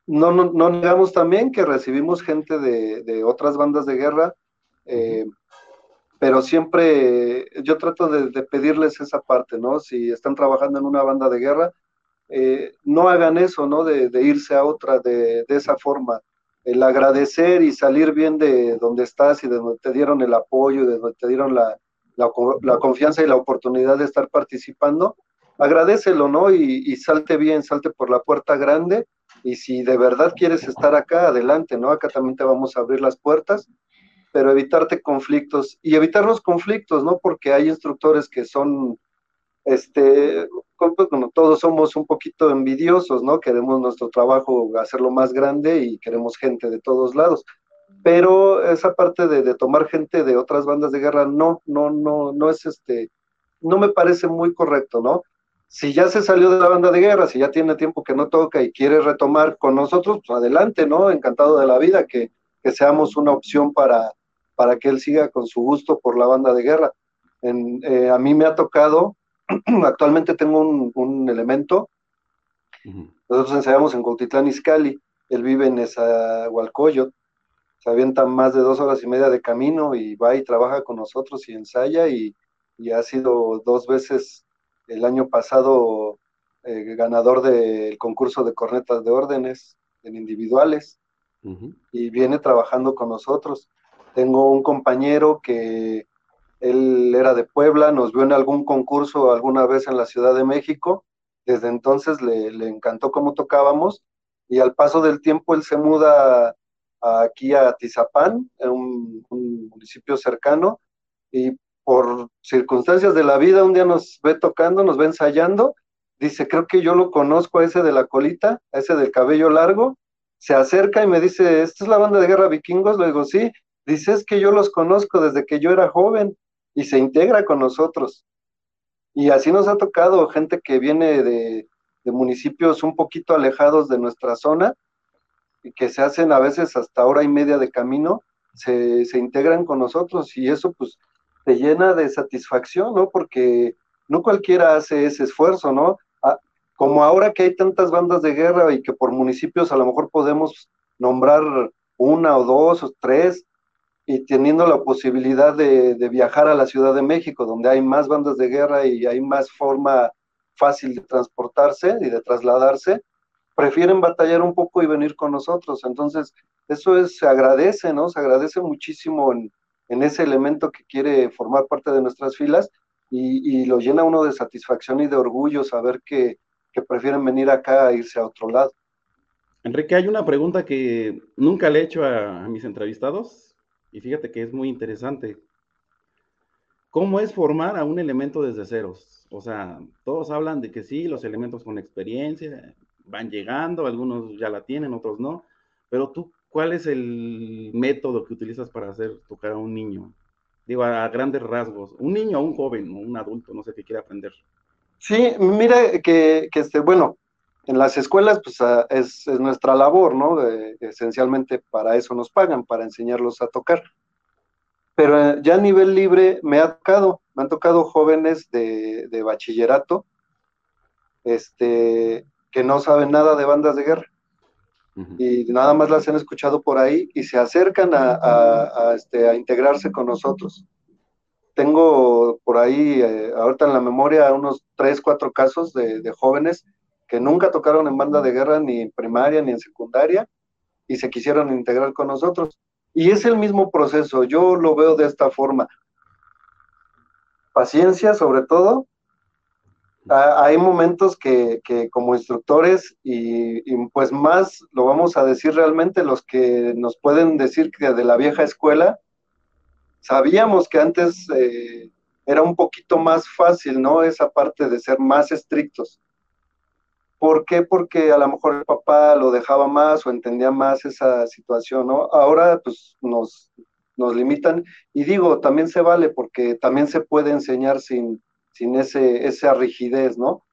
No, no, no negamos también que recibimos gente de, otras bandas de guerra, eh, pero siempre yo trato de, de pedirles esa parte, ¿no? Si están trabajando en una banda de guerra, eh, no hagan eso, ¿no? De, irse a otra de, esa forma. El agradecer y salir bien de donde estás y de donde te dieron el apoyo, de donde te dieron la, confianza y la oportunidad de estar participando, agradecelo, ¿no? Y, salte bien, salte por la puerta grande. Y si de verdad quieres estar acá, adelante, ¿no? Acá también te vamos a abrir las puertas, pero evitarte conflictos y evitar los conflictos, ¿no? Porque hay instructores que son este, como todos somos un poquito envidiosos, ¿no? Queremos nuestro trabajo hacerlo más grande y queremos gente de todos lados. Pero esa parte de, tomar gente de otras bandas de guerra, no, no, no, no es este, no me parece muy correcto, ¿no? Si ya se salió de la banda de guerra, si ya tiene tiempo que no toca y quiere retomar con nosotros, pues adelante, ¿no? Encantado de la vida, que, seamos una opción para, para que él siga con su gusto por la banda de guerra. En, eh, a mí me ha tocado Actualmente tengo un, elemento. Nosotros ensayamos en Cuautitlán Izcalli. Él vive en esa Hualcoyot. se avienta más de dos horas y media de camino y va y trabaja con nosotros y ensaya y, ha sido dos veces el año pasado eh, ganador del concurso de cornetas de órdenes en individuales y viene trabajando con nosotros. Tengo un compañero que él era de Puebla, nos vio en algún concurso alguna vez en la Ciudad de México, desde entonces le, encantó cómo tocábamos. Y al paso del tiempo él se muda aquí a Tizapán, un, un municipio cercano, y por circunstancias de la vida un día nos ve tocando, nos ve ensayando, dice, creo que yo lo conozco a ese de la colita, a ese del cabello largo, se acerca y me dice, ¿esta es la banda de guerra vikingos? Le digo, sí, dice, es que yo los conozco desde que yo era joven y se integra con nosotros. Y así nos ha tocado gente que viene de, municipios un poquito alejados de nuestra zona y que se hacen a veces hasta hora y media de camino, se, se integran con nosotros y eso pues te llena de satisfacción, ¿no? Porque no cualquiera hace ese esfuerzo, ¿no? Ah, como ahora que hay tantas bandas de guerra y que por municipios a lo mejor podemos nombrar una o dos o tres, y teniendo la posibilidad de, viajar a la Ciudad de México, donde hay más bandas de guerra y hay más forma fácil de transportarse y de trasladarse, prefieren batallar un poco y venir con nosotros. Entonces, eso es, se agradece, ¿no? Se agradece muchísimo en, ese elemento que quiere formar parte de nuestras filas y, lo llena uno de satisfacción y de orgullo saber que, que prefieren venir acá a irse a otro lado. Enrique, hay una pregunta que nunca le he hecho a mis entrevistados y fíjate que es muy interesante. ¿Cómo es formar a un elemento desde ceros? O sea, todos hablan de que sí, los elementos con experiencia van llegando, algunos ya la tienen, otros no, pero tú, ¿cuál es el método que utilizas para hacer tocar a un niño? Digo, a grandes rasgos, un niño, un joven, o un adulto, no sé qué quiere aprender. Sí, mira que, que este, bueno, en las escuelas, pues ah, es, nuestra labor, ¿no? esencialmente para eso nos pagan, para enseñarlos a tocar. Pero eh, ya a nivel libre me ha tocado, me han tocado jóvenes de, bachillerato, este, que no saben nada de bandas de guerra. Y nada más las han escuchado por ahí y se acercan a, este, a integrarse con nosotros. Tengo por ahí, eh, ahorita en la memoria, unos tres, cuatro casos de, de jóvenes que nunca tocaron en banda de guerra ni en primaria ni en secundaria y se quisieron integrar con nosotros. Y es el mismo proceso, yo lo veo de esta forma. Paciencia sobre todo. Hay momentos que, como instructores y, pues más lo vamos a decir realmente los que nos pueden decir que de la vieja escuela, sabíamos que antes eh, era un poquito más fácil, ¿no? Esa parte de ser más estrictos ¿Por qué? Porque a lo mejor el papá lo dejaba más o entendía más esa situación, ¿no? Ahora pues nos, nos limitan y digo, también se vale porque también se puede enseñar sin, sin ese, esa rigidez, ¿no?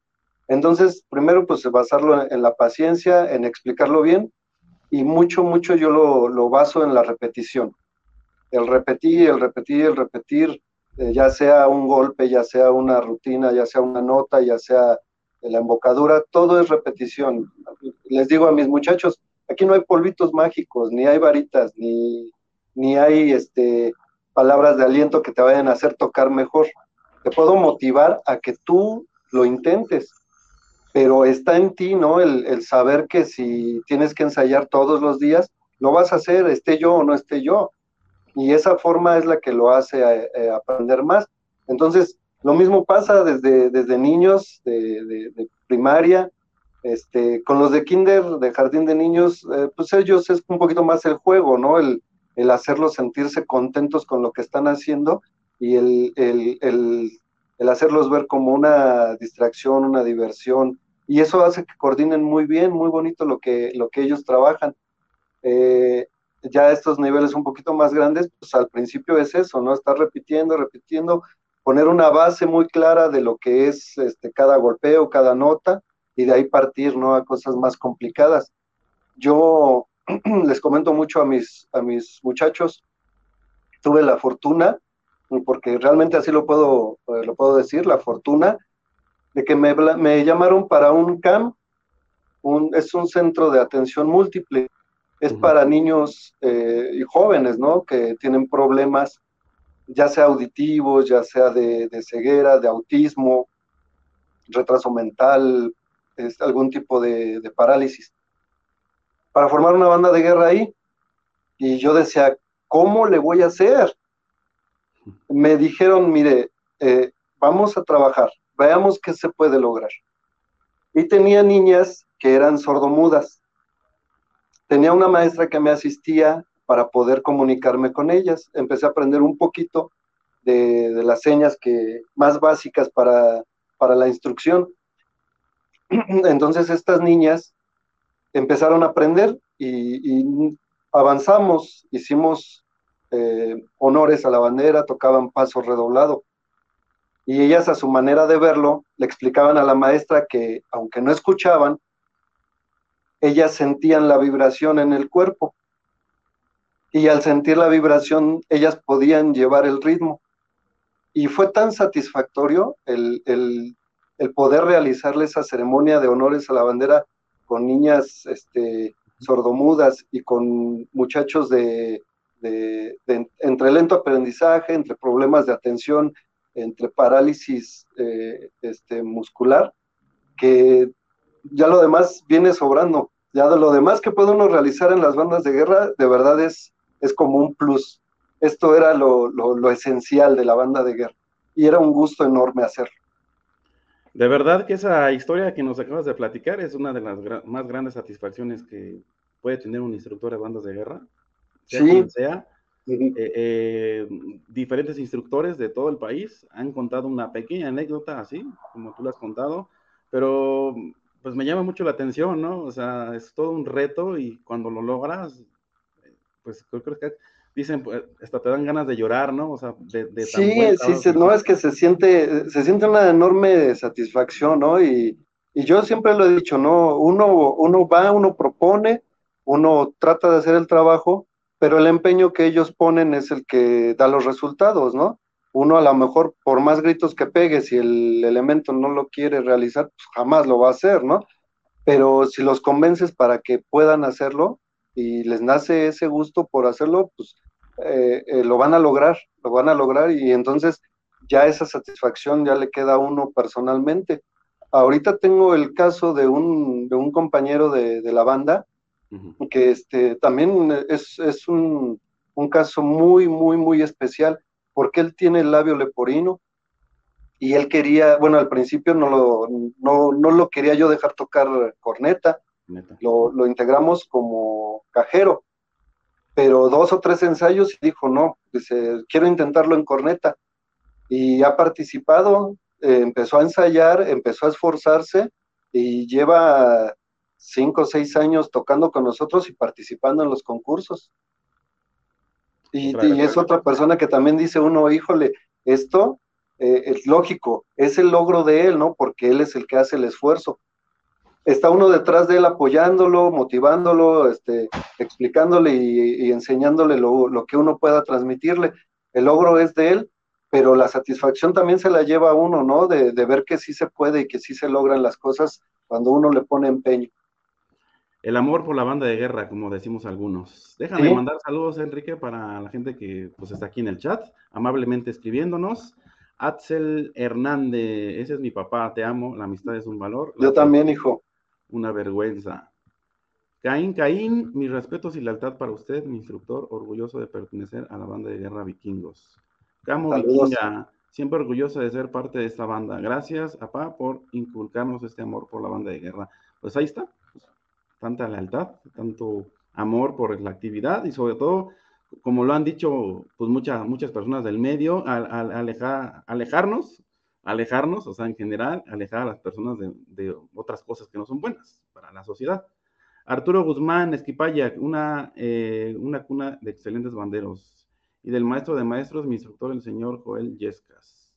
Entonces, primero pues basarlo en, la paciencia, en explicarlo bien y mucho, mucho yo lo, lo baso en la repetición. El repetir, el repetir, el repetir, eh, ya sea un golpe, ya sea una rutina, ya sea una nota, ya sea la embocadura, todo es repetición. Les digo a mis muchachos, aquí no hay polvitos mágicos, ni hay varitas, ni, ni hay este, palabras de aliento que te vayan a hacer tocar mejor. Te puedo motivar a que tú lo intentes, pero está en ti, ¿no? El, saber que si tienes que ensayar todos los días, lo vas a hacer, esté yo o no esté yo. Y esa forma es la que lo hace eh, aprender más. Entonces, lo mismo pasa desde, desde niños de, primaria, este, con los de kinder, de jardín de niños, eh, pues ellos es un poquito más el juego, ¿no? El, el hacerlos sentirse contentos con lo que están haciendo y el, el, el, hacerlos ver como una distracción, una diversión. Y eso hace que coordinen muy bien, muy bonito lo que, lo que ellos trabajan. Eh, ya estos niveles un poquito más grandes, pues al principio es eso, ¿no? Estar repitiendo, repitiendo, poner una base muy clara de lo que es este, cada golpeo, cada nota, y de ahí partir ¿no? a cosas más complicadas. Yo les comento mucho a mis, a mis muchachos, tuve la fortuna, porque realmente así lo puedo, eh, lo puedo decir, la fortuna de que me, me llamaron para un CAM, un, es un centro de atención múltiple. es para niños eh, y jóvenes, ¿no? Que tienen problemas, ya sea auditivos, ya sea de, ceguera, de autismo, retraso mental, algún tipo de, parálisis. Para formar una banda de guerra ahí. Y yo decía, ¿cómo le voy a hacer? Me dijeron, mire, eh, vamos a trabajar, veamos qué se puede lograr. Y tenía niñas que eran sordomudas. Tenía una maestra que me asistía para poder comunicarme con ellas. Empecé a aprender un poquito de, las señas que, más básicas para, para la instrucción. Entonces estas niñas empezaron a aprender y, avanzamos, hicimos eh, honores a la bandera, tocaban paso redoblado y ellas a su manera de verlo le explicaban a la maestra que aunque no escuchaban, ellas sentían la vibración en el cuerpo y al sentir la vibración ellas podían llevar el ritmo. Y fue tan satisfactorio el, el, poder realizarle esa ceremonia de honores a la bandera con niñas este, sordomudas y con muchachos de, entre lento aprendizaje, entre problemas de atención entre parálisis eh, este, muscular, que ya lo demás viene sobrando. Ya de lo demás que puede uno realizar en las bandas de guerra, de verdad es, es como un plus. Esto era lo, lo, esencial de la banda de guerra y era un gusto enorme hacerlo. De verdad que esa historia que nos acabas de platicar es una de las más grandes satisfacciones que puede tener un instructor de bandas de guerra, sea sí. sea, eh, eh, diferentes instructores de todo el país han contado una pequeña anécdota así, como tú lo has contado, pero pues me llama mucho la atención, ¿no? O sea, es todo un reto y cuando lo logras, pues creo, que dicen, pues, hasta te dan ganas de llorar, ¿no? O sea, de, de Sí, sí, no, es que se siente, se siente una enorme satisfacción, ¿no? Y, y yo siempre lo he dicho, ¿no? Uno, uno va, uno propone, uno trata de hacer el trabajo, pero el empeño que ellos ponen es el que da los resultados, ¿no? Uno a lo mejor, por más gritos que pegue, si el elemento no lo quiere realizar, pues jamás lo va a hacer, ¿no? Pero si los convences para que puedan hacerlo y les nace ese gusto por hacerlo, pues eh, eh, lo van a lograr, lo van a lograr y entonces ya esa satisfacción ya le queda a uno personalmente. Ahorita tengo el caso de un, de un compañero de, de la banda que este, también es, es un, un, caso muy, muy, muy especial, porque él tiene el labio leporino y él quería, bueno, al principio no lo, no, no lo quería yo dejar tocar corneta, lo, lo, integramos como cajero, pero dos o tres ensayos y dijo, no, dice, quiero intentarlo en corneta. Y ha participado, eh, empezó a ensayar, empezó a esforzarse y lleva cinco o seis años tocando con nosotros y participando en los concursos. Y, es otra persona que también dice uno, híjole, esto eh, es lógico, es el logro de él, ¿no? Porque él es el que hace el esfuerzo. Está uno detrás de él apoyándolo, motivándolo, este, explicándole y, enseñándole lo, que uno pueda transmitirle. El logro es de él, pero la satisfacción también se la lleva a uno, ¿no? De, de ver que sí se puede y que sí se logran las cosas cuando uno le pone empeño. El amor por la banda de guerra, como decimos algunos. Déjame mandar saludos, Enrique, para la gente que pues, está aquí en el chat, amablemente escribiéndonos. Axel Hernández, ese es mi papá, te amo, la amistad es un valor. Yo también, hijo. Una vergüenza. Caín, Caín, mis respetos y lealtad para usted, mi instructor, orgulloso de pertenecer a la banda de guerra vikingos. Camo Vikinga, siempre orgulloso de ser parte de esta banda. Gracias, papá, por inculcarnos este amor por la banda de guerra. Pues ahí está, tanta lealtad, tanto amor por la actividad y sobre todo, como lo han dicho pues muchas, muchas personas del medio, al, alejar, alejarnos, alejarnos, o sea, en general, alejar a las personas de, otras cosas que no son buenas para la sociedad. Arturo Guzmán, Esquipaya, una, eh, una cuna de excelentes banderos. Y del maestro de maestros, mi instructor, el señor Joel Yescas.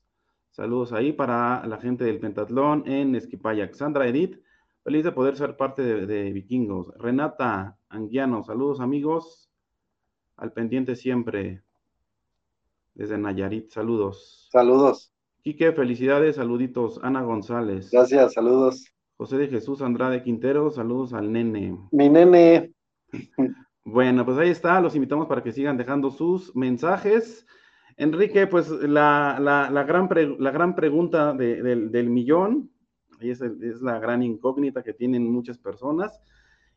Saludos ahí para la gente del pentatlón en Esquipaya. Sandra Edith, Feliz de poder ser parte de, Vikingos. Renata Anguiano, saludos amigos. Al pendiente siempre. Desde Nayarit, saludos. Saludos. Quique, felicidades, saluditos. Ana González. Gracias, saludos. José de Jesús Andrade Quintero, saludos al nene. Mi nene. Bueno, pues ahí está, los invitamos para que sigan dejando sus mensajes. Enrique, pues la, gran, la gran pregunta del, millón, y es, es la gran incógnita que tienen muchas personas,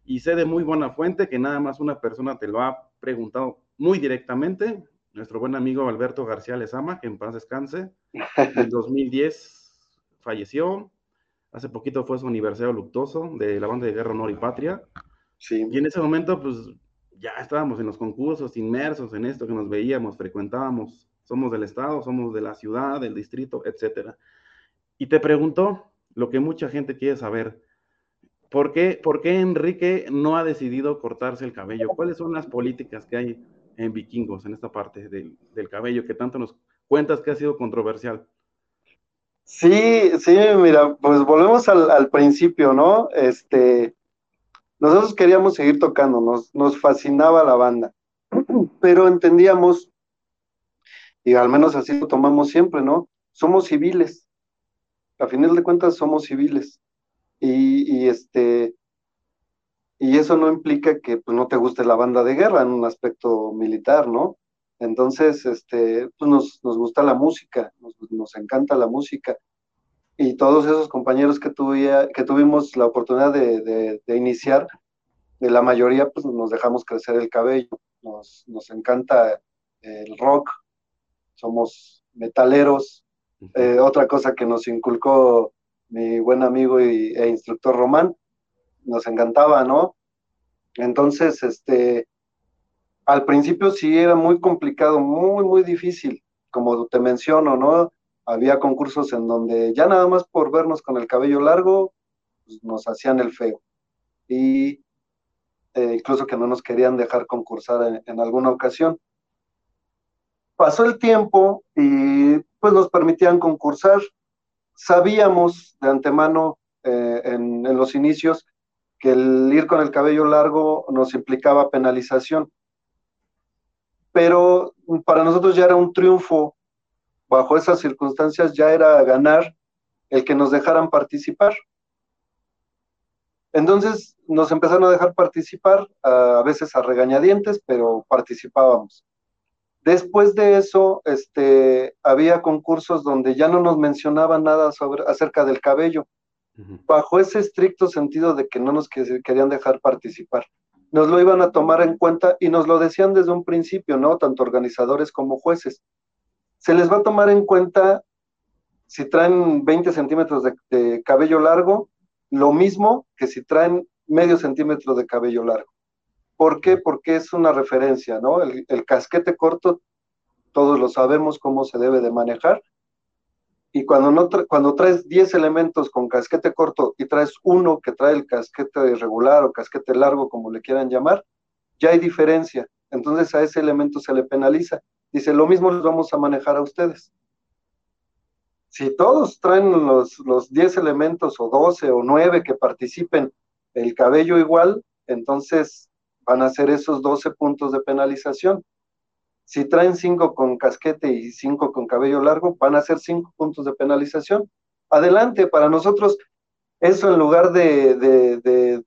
y sé de muy buena fuente que nada más una persona te lo ha preguntado muy directamente, nuestro buen amigo Alberto García Lezama, que en paz descanse, en 2010 falleció, hace poquito fue su aniversario luctuoso de la banda de Guerra, Honor y Patria, sí. y en ese momento pues ya estábamos en los concursos, inmersos en esto que nos veíamos, frecuentábamos, somos del estado, somos de la ciudad, del distrito, etcétera. Y te pregunto lo que mucha gente quiere saber, ¿por qué, ¿por qué Enrique no ha decidido cortarse el cabello? ¿Cuáles son las políticas que hay en Vikingos, en esta parte del, cabello que tanto nos cuentas que ha sido controversial? Sí, sí, mira, pues volvemos al, al principio, ¿no? Este, nosotros queríamos seguir tocando, nos, nos fascinaba la banda, pero entendíamos, y al menos así lo tomamos siempre, ¿no? Somos civiles, a final de cuentas somos civiles, y, este, y eso no implica que pues, no te guste la banda de guerra en un aspecto militar, ¿no? Entonces, este, pues nos, nos gusta la música, nos, nos encanta la música, y todos esos compañeros que, que tuvimos la oportunidad de, iniciar, de la mayoría pues nos dejamos crecer el cabello, nos, encanta el rock, somos metaleros. Eh, otra cosa que nos inculcó mi buen amigo y, e instructor Román, nos encantaba, ¿no? Entonces, este, al principio sí era muy complicado, muy, muy difícil, como te menciono, ¿no? había concursos en donde ya nada más por vernos con el cabello largo, pues, nos hacían el feo. Y eh, incluso que no nos querían dejar concursar en, alguna ocasión. Pasó el tiempo y pues nos permitían concursar. Sabíamos de antemano eh, en, en los inicios que el ir con el cabello largo nos implicaba penalización. Pero para nosotros ya era un triunfo bajo esas circunstancias ya era ganar el que nos dejaran participar. Entonces nos empezaron a dejar participar, a veces a regañadientes, pero participábamos. Después de eso, este, había concursos donde ya no nos mencionaban nada sobre, acerca del cabello, bajo ese estricto sentido de que no nos querían dejar participar. Nos lo iban a tomar en cuenta y nos lo decían desde un principio, ¿no? Tanto organizadores como jueces se les va a tomar en cuenta si traen 20 centímetros de, cabello largo, lo mismo que si traen medio centímetro de cabello largo. ¿Por qué? Porque es una referencia, ¿no? El, casquete corto, todos lo sabemos cómo se debe de manejar. Y cuando, no cuando traes 10 elementos con casquete corto y traes uno que trae el casquete irregular o casquete largo, como le quieran llamar, ya hay diferencia. Entonces a ese elemento se le penaliza. Dice, lo mismo les vamos a manejar a ustedes. Si todos traen los, los 10 elementos o 12 o 9 que participen el cabello igual, entonces van a ser esos 12 puntos de penalización. Si traen 5 con casquete y 5 con cabello largo, van a ser 5 puntos de penalización. Adelante, para nosotros, eso en lugar de, de,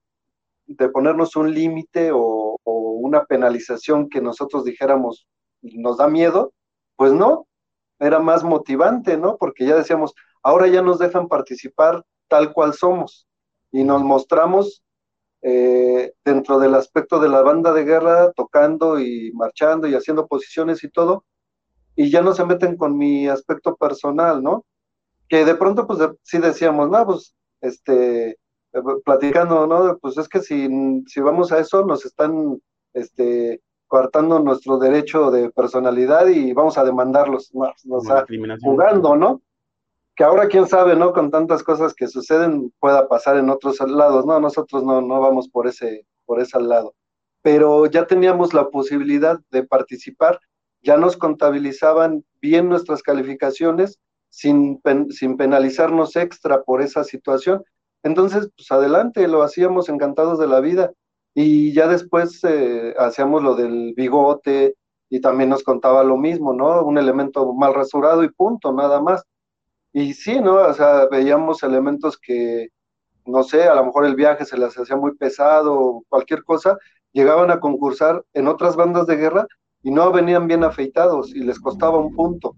de, ponernos un límite o, o, una penalización que nosotros dijéramos, nos da miedo, pues no, era más motivante, ¿no? Porque ya decíamos, ahora ya nos dejan participar tal cual somos y nos mostramos eh, dentro del aspecto de la banda de guerra, tocando y marchando y haciendo posiciones y todo, y ya no se meten con mi aspecto personal, ¿no? Que de pronto, pues sí decíamos, no, pues, este, eh, platicando, ¿no? Pues es que si, si vamos a eso, nos están, este, coartando nuestro derecho de personalidad y vamos a demandarlos, nos, jugando, ¿no? Que ahora quién sabe, ¿no? Con tantas cosas que suceden pueda pasar en otros lados, no, nosotros no, no vamos por ese, por ese lado. Pero ya teníamos la posibilidad de participar, ya nos contabilizaban bien nuestras calificaciones sin, sin penalizarnos extra por esa situación. Entonces, pues adelante, lo hacíamos encantados de la vida y ya después eh, hacíamos lo del bigote y también nos contaba lo mismo, ¿no? Un elemento mal rasurado y punto, nada más. Y sí, ¿no? O sea, veíamos elementos que, no sé, a lo mejor el viaje se les hacía muy pesado o cualquier cosa, llegaban a concursar en otras bandas de guerra y no venían bien afeitados y les costaba un punto.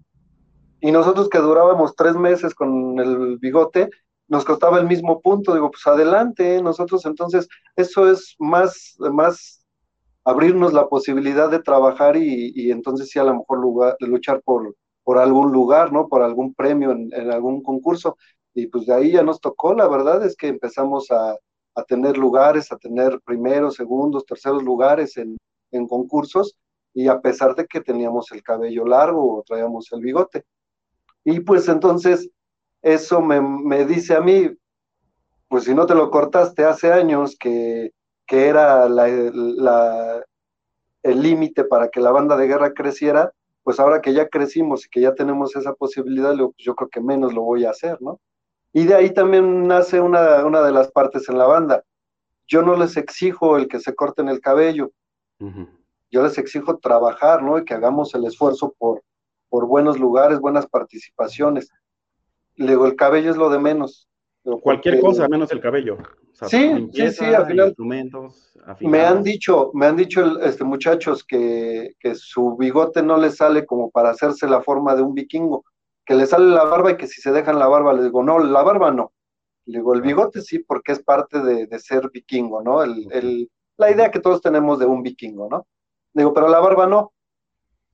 Y nosotros que durábamos tres meses con el bigote, nos costaba el mismo punto. Digo, pues adelante, nosotros entonces, eso es más, más abrirnos la posibilidad de trabajar y, entonces sí a lo mejor lugar, luchar por, por algún lugar, ¿no? Por algún premio en, algún concurso. Y pues de ahí ya nos tocó, la verdad es que empezamos a, a tener lugares, a tener primeros, segundos, terceros lugares en, en concursos y a pesar de que teníamos el cabello largo o traíamos el bigote. Y pues entonces eso me, me dice a mí, pues si no te lo cortaste hace años, que, que era la, la, el límite para que la banda de guerra creciera, pues ahora que ya crecimos y que ya tenemos esa posibilidad, pues yo creo que menos lo voy a hacer, ¿no? Y de ahí también nace una, una de las partes en la banda. Yo no les exijo el que se corten el cabello. Uh yo les exijo trabajar, ¿no? Y que hagamos el esfuerzo por, por buenos lugares, buenas participaciones. Luego, el cabello es lo de menos. Cualquier cosa, menos el cabello. sí, sí, sí, al final. Instrumentos, me han dicho, me han dicho este, muchachos que, que su bigote no les sale como para hacerse la forma de un vikingo, que le sale la barba y que si se dejan la barba, les digo, no, la barba no. Le digo, el bigote sí, porque es parte de, de ser vikingo, ¿no? El, el, la idea que todos tenemos de un vikingo, ¿no? Digo, pero la barba no.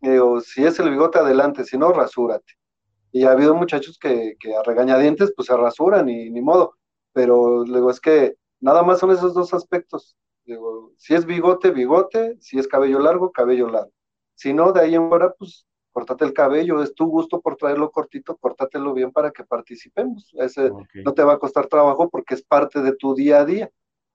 Digo, si es el bigote adelante, si no, rasúrate. Y ha habido muchachos que, que a regañadientes pues se rasuran y ni modo. Pero luego es que nada más son esos dos aspectos. Digo, si es bigote, bigote, si es cabello largo, cabello largo. Si no, de ahí en fuera, pues cortate el cabello, es tu gusto por traerlo cortito, córtatelo bien para que participemos. Ese no te va a costar trabajo porque es parte de tu día a día.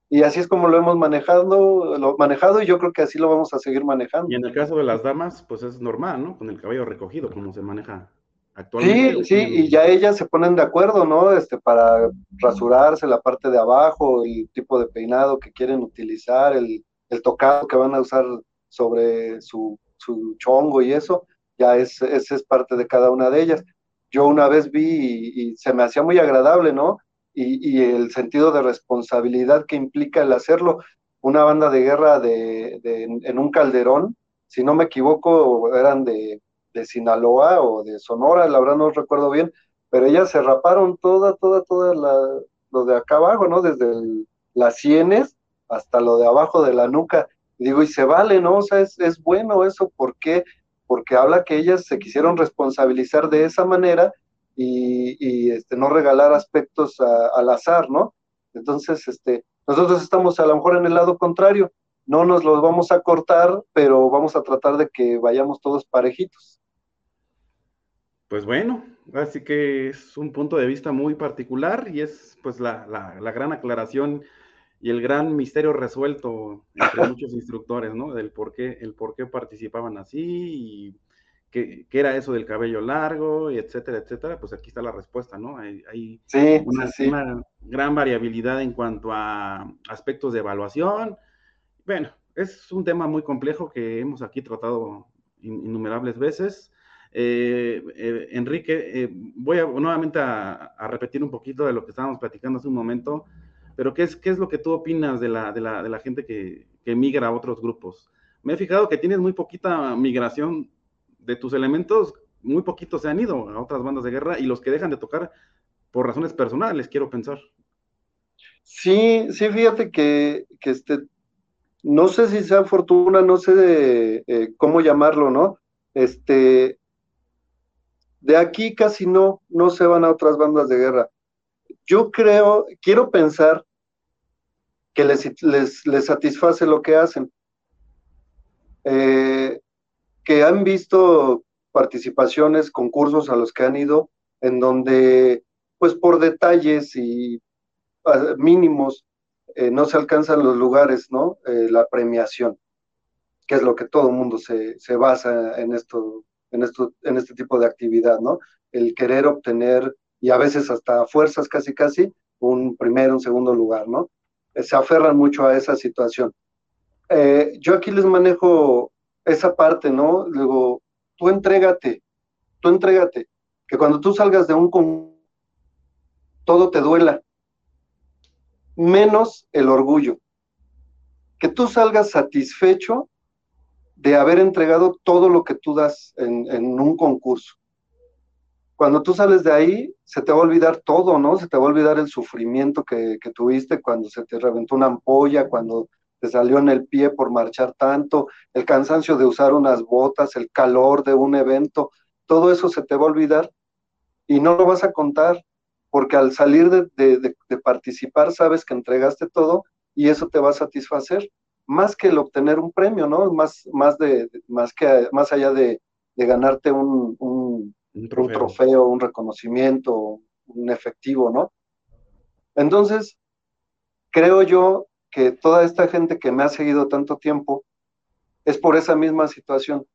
Y así es como lo hemos manejado, lo manejado y yo creo que así lo vamos a seguir manejando. Y en el caso de las damas, pues es normal, ¿no? Con el cabello recogido, como se maneja actualmente. Sí, sí, y ya ellas se ponen de acuerdo, ¿no? Este, para rasurarse la parte de abajo, el tipo de peinado que quieren utilizar, el, el tocado que van a usar sobre su, su chongo y eso, ya es, ese es parte de cada una de ellas. Yo una vez vi y, y se me hacía muy agradable, ¿no? y, el sentido de responsabilidad que implica el hacerlo. Una banda de guerra de, en un calderón, si no me equivoco, eran de, Sinaloa o de Sonora, la verdad no recuerdo bien, pero ellas se raparon toda, toda, toda la, lo de acá abajo, ¿no? Desde las sienes hasta lo de abajo de la nuca. Y digo, y se vale, ¿no? O sea, es, es bueno eso, ¿por qué? Porque habla que ellas se quisieron responsabilizar de esa manera y, este, no regalar aspectos al azar, ¿no? Entonces, este, nosotros estamos a lo mejor en el lado contrario, no nos los vamos a cortar, pero vamos a tratar de que vayamos todos parejitos. Pues bueno, así que es un punto de vista muy particular y es pues la, la gran aclaración y el gran misterio resuelto entre muchos instructores, ¿no? Del por qué, el por qué participaban así y qué, era eso del cabello largo, y etcétera, etcétera, pues aquí está la respuesta, ¿no? Hay, una, gran variabilidad en cuanto a aspectos de evaluación. Bueno, es un tema muy complejo que hemos aquí tratado innumerables veces. Eh, eh, Enrique, eh, voy nuevamente a, repetir un poquito de lo que estábamos platicando hace un momento, pero ¿qué es, qué es lo que tú opinas de la, de la, de la gente que, que migra a otros grupos? Me he fijado que tienes muy poquita migración de tus elementos, muy poquitos se han ido a otras bandas de guerra y los que dejan de tocar por razones personales, quiero pensar. Sí, sí, fíjate que, que este, no sé si sea fortuna, no sé cómo llamarlo, ¿no? Este, de aquí casi no, no se van a otras bandas de guerra. Yo creo, quiero pensar que les, les, les satisface lo que hacen. Eh, que han visto participaciones, concursos a los que han ido, en donde, pues por detalles y ah, mínimos, eh, no se alcanzan los lugares, ¿no? Eh, la premiación, que es lo que todo mundo se, se basa en esto, en esto, en este tipo de actividad, ¿no? El querer obtener, y a veces hasta fuerzas casi casi, un primero, un segundo lugar, ¿no? Eh, se aferran mucho a esa situación. yo aquí les manejo esa parte, ¿no? Luego, tú entrégate, tú entrégate, que cuando tú salgas de un con todo te duela, menos el orgullo. que tú salgas satisfecho de haber entregado todo lo que tú das en, un concurso. Cuando tú sales de ahí, se te va a olvidar todo, ¿no? Se te va a olvidar el sufrimiento que, tuviste cuando se te reventó una ampolla, cuando te salió en el pie por marchar tanto, el cansancio de usar unas botas, el calor de un evento, todo eso se te va a olvidar y no lo vas a contar, porque al salir de, participar sabes que entregaste todo y eso te va a satisfacer, más que el obtener un premio, ¿no? Más, más, de, más, que, más allá de, ganarte un, un, trofeo. un reconocimiento, un efectivo, ¿no? Entonces, creo yo que toda esta gente que me ha seguido tanto tiempo es por esa misma situación.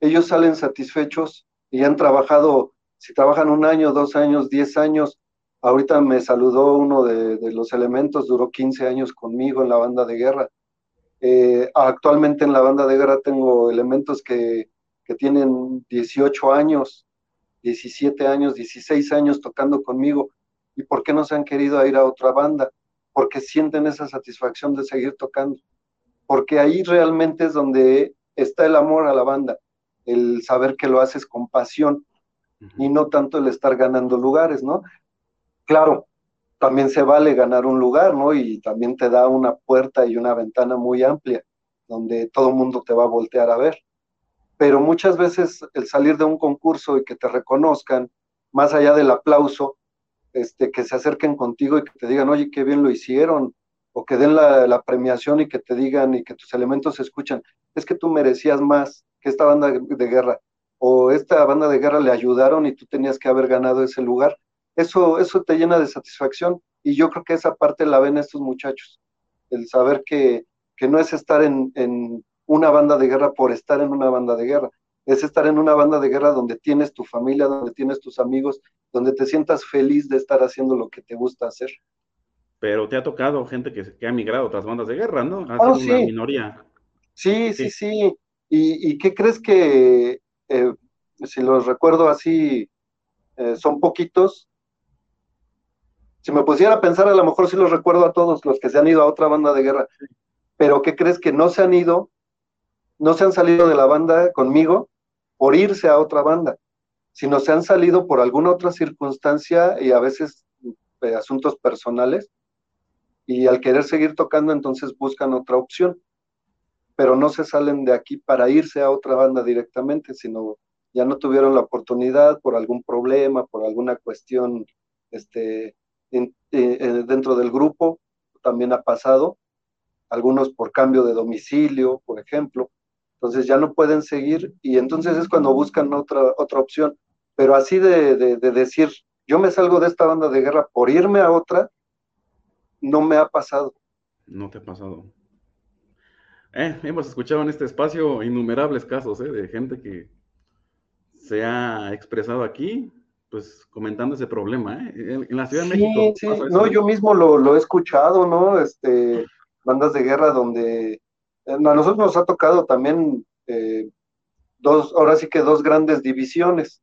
Ellos salen satisfechos y han trabajado, si trabajan un año, dos años, diez años, ahorita me saludó uno de, los elementos, duró 15 años conmigo en la banda de guerra. Eh, actualmente en la banda de guerra tengo elementos que, que tienen 18 años, 17 años, 16 años tocando conmigo. ¿Y por qué no se han querido ir a otra banda? porque sienten esa satisfacción de seguir tocando, porque ahí realmente es donde está el amor a la banda, el saber que lo haces con pasión y no tanto el estar ganando lugares, ¿no? Claro, también se vale ganar un lugar, ¿no? Y también te da una puerta y una ventana muy amplia, donde todo el mundo te va a voltear a ver. Pero muchas veces el salir de un concurso y que te reconozcan, más allá del aplauso, este, que se acerquen contigo y que te digan, oye, qué bien lo hicieron, o que den la, premiación y que te digan y que tus elementos se escuchan, es que tú merecías más que esta banda de guerra, o esta banda de guerra le ayudaron y tú tenías que haber ganado ese lugar. Eso, eso te llena de satisfacción y yo creo que esa parte la ven estos muchachos, el saber que, que no es estar en, en una banda de guerra por estar en una banda de guerra, es estar en una banda de guerra donde tienes tu familia, donde tienes tus amigos, donde te sientas feliz de estar haciendo lo que te gusta hacer. Pero te ha tocado gente que, ha migrado a otras bandas de guerra, ¿no? Ha oh, sido una minoría. Sí, sí, sí. ¿Y, qué crees que, eh, si los recuerdo así, eh, son poquitos? Si me pusiera a pensar, a lo mejor sí los recuerdo a todos los que se han ido a otra banda de guerra. Pero ¿qué crees que no se han ido? No se han salido de la banda conmigo por irse a otra banda, sino se han salido por alguna otra circunstancia y a veces eh, asuntos personales, y al querer seguir tocando entonces buscan otra opción, pero no se salen de aquí para irse a otra banda directamente, sino ya no tuvieron la oportunidad por algún problema, por alguna cuestión este, eh, eh, dentro del grupo, también ha pasado, algunos por cambio de domicilio, por ejemplo, entonces ya no pueden seguir y entonces es cuando buscan otra, otra opción. Pero así de, decir, yo me salgo de esta banda de guerra por irme a otra, no me ha pasado. No te ha pasado. Eh, hemos escuchado en este espacio innumerables casos eh, de gente que se ha expresado aquí, pues comentando ese problema. Eh. En, la Ciudad de México. Sí, no, yo mismo lo, lo, he escuchado, ¿no? Este, bandas de guerra donde a nosotros nos ha tocado también eh, dos, ahora sí que dos grandes divisiones,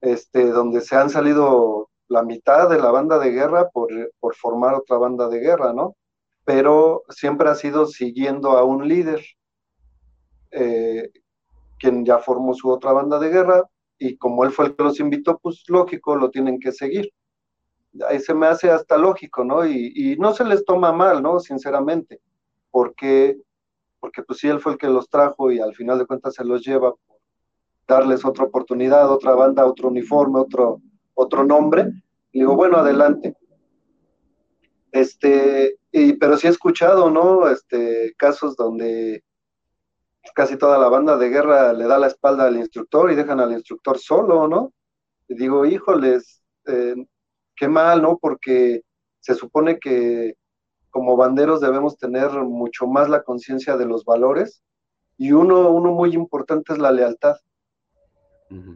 este, donde se han salido la mitad de la banda de guerra por, formar otra banda de guerra, ¿no? Pero siempre ha sido siguiendo a un líder, eh, quien ya formó su otra banda de guerra, y como él fue el que los invitó, pues lógico, lo tienen que seguir. Ahí se me hace hasta lógico, ¿no? Y, y no se les toma mal, ¿no? Sinceramente, porque porque pues sí, él fue el que los trajo y al final de cuentas se los lleva por darles otra oportunidad, otra banda, otro uniforme, otro, otro nombre. Y digo, bueno, adelante. Este, y, pero sí he escuchado, ¿no? Este, casos donde casi toda la banda de guerra le da la espalda al instructor y dejan al instructor solo, ¿no? Y digo, híjoles, eh, qué mal, ¿no? Porque se supone que como banderos debemos tener mucho más la conciencia de los valores y uno, uno muy importante es la lealtad.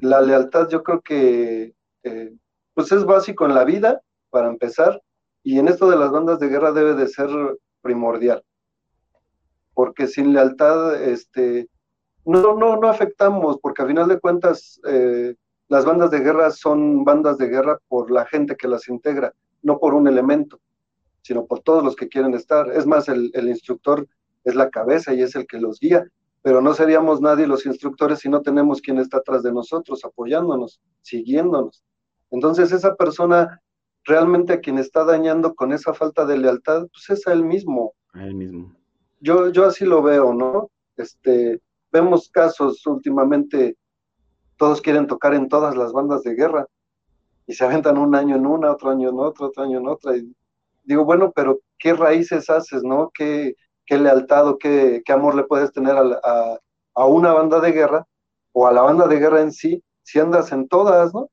La lealtad yo creo que eh, pues es básico en la vida, para empezar, y en esto de las bandas de guerra debe de ser primordial, porque sin lealtad este, no, no, no afectamos, porque a final de cuentas eh, las bandas de guerra son bandas de guerra por la gente que las integra, no por un elemento sino por todos los que quieren estar. Es más, el, instructor es la cabeza y es el que los guía, pero no seríamos nadie los instructores si no tenemos quien está atrás de nosotros, apoyándonos, siguiéndonos. Entonces esa persona realmente a quien está dañando con esa falta de lealtad, pues es a él mismo. A él mismo. Yo, yo así lo veo, ¿no? Este, vemos casos últimamente, todos quieren tocar en todas las bandas de guerra y se aventan un año en una, otro año en otra, otro año en otra. Y digo, bueno, pero ¿qué raíces haces, no? ¿Qué, qué lealtad o qué, qué, amor le puedes tener a, a, una banda de guerra o a la banda de guerra en sí si andas en todas, ¿no?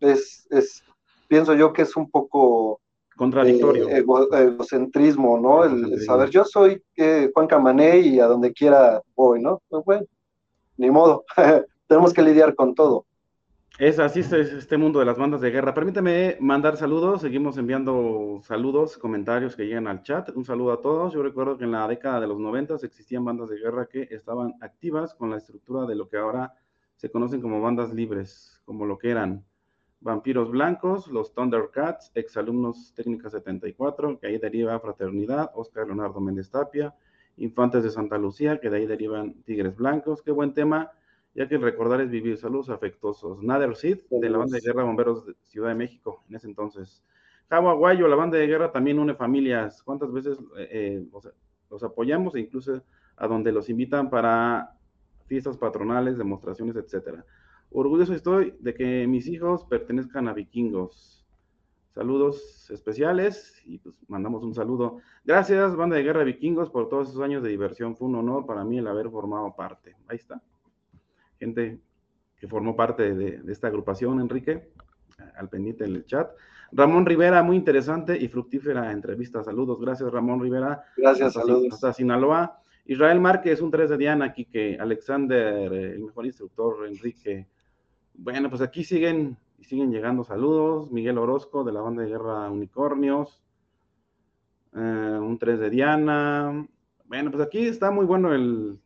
Es, es pienso yo que es un poco contradictorio. Eh, egocentrismo, ¿no? El, saber, yo soy eh, Juan Camané y a donde quiera voy, ¿no? Pues bueno, ni modo, tenemos que lidiar con todo. Es así este, este mundo de las bandas de guerra. Permíteme mandar saludos, seguimos enviando saludos, comentarios que llegan al chat. Un saludo a todos. Yo recuerdo que en la década de los 90 existían bandas de guerra que estaban activas con la estructura de lo que ahora se conocen como bandas libres, como lo que eran Vampiros Blancos, los Thundercats, exalumnos Técnica 74, que ahí deriva Fraternidad, Oscar Leonardo Méndez Tapia, Infantes de Santa Lucía, que de ahí derivan Tigres Blancos. Qué buen tema ya que recordar es vivir. Saludos afectuosos. Nader Sid, de la banda de guerra Bomberos de Ciudad de México, en ese entonces. Javo Aguayo, la banda de guerra también une familias. ¿Cuántas veces eh, eh, los apoyamos e incluso a donde los invitan para fiestas patronales, demostraciones, etcétera? Orgulloso estoy de que mis hijos pertenezcan a vikingos. Saludos especiales y pues mandamos un saludo. Gracias, banda de guerra vikingos, por todos esos años de diversión. Fue un honor para mí el haber formado parte. Ahí está gente que formó parte de, esta agrupación, Enrique, al pendiente en el chat. Ramón Rivera, muy interesante y fructífera entrevista. Saludos, gracias Ramón Rivera. Gracias, saludos. Hasta Sinaloa. Israel Márquez, un 3 de Diana, aquí que Alexander, eh, el mejor instructor, Enrique. Bueno, pues aquí siguen y siguen llegando saludos. Miguel Orozco, de la banda de guerra Unicornios. Eh, un 3 de Diana. Bueno, pues aquí está muy bueno el,